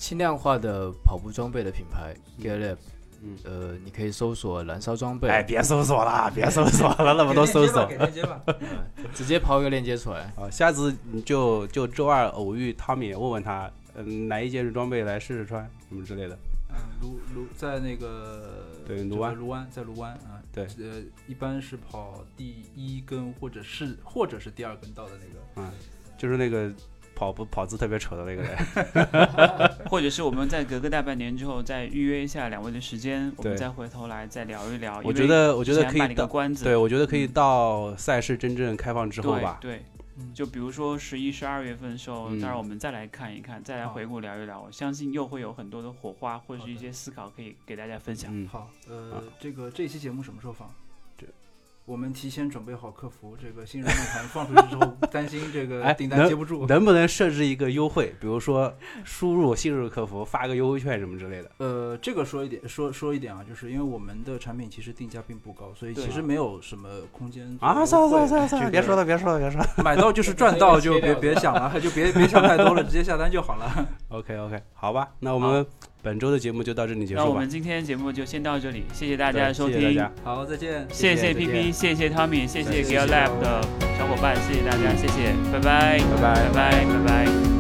轻量化的跑步装备的品牌 Gear Lab，嗯呃，你可以搜索燃烧装备，哎，别搜索了，别搜索了，那么多搜索给。链接吧，给链接吧。直接抛一个链接出来。啊，下次你就就周二偶遇汤米，问问他，嗯，哪一件装备来试试穿，什么之类的。嗯，卢卢在那个对卢湾卢湾在卢湾啊，对呃，一般是跑第一根或者是或者是第二根道的那个。嗯，就是那个跑步跑姿特别丑的那个人。或者是我们在隔个大半年之后再预约一下两位的时间，我们再回头来再聊一聊。我觉得，我觉得可以到，关子。对我觉得可以到赛事真正开放之后吧。对就比如说十一、十二月份的时候，嗯当然我们再来看一看，再来回顾聊一聊，我相信又会有很多的火花或者是一些思考可以给大家分享。嗯，好，呃啊，这个这期节目什么时候放？这我们提前准备好客服，这个新人论坛放出去之后，担心这个哎订单接不住。能不能设置一个优惠？比如说输入新入客服发个优惠券什么之类的。呃，这个说一点，说说一点啊，就是因为我们的产品其实定价并不高，所以其实没有什么空间啊，算了算了算了算了，别说了别说了别说了。买到就是赚到，就别 别想了，就别别想太多了，直接下单就好了。OK OK，好吧，那我们本周的节目就到这里结束吧那我们。今天的节目就先到这里，谢谢大家的收听，谢谢大家。好，再见。谢谢谢谢 PP，谢谢 Tommy，谢谢谢谢 Gear Lab 的小伙伴，谢谢大家，谢谢，拜拜，拜拜拜拜，拜拜。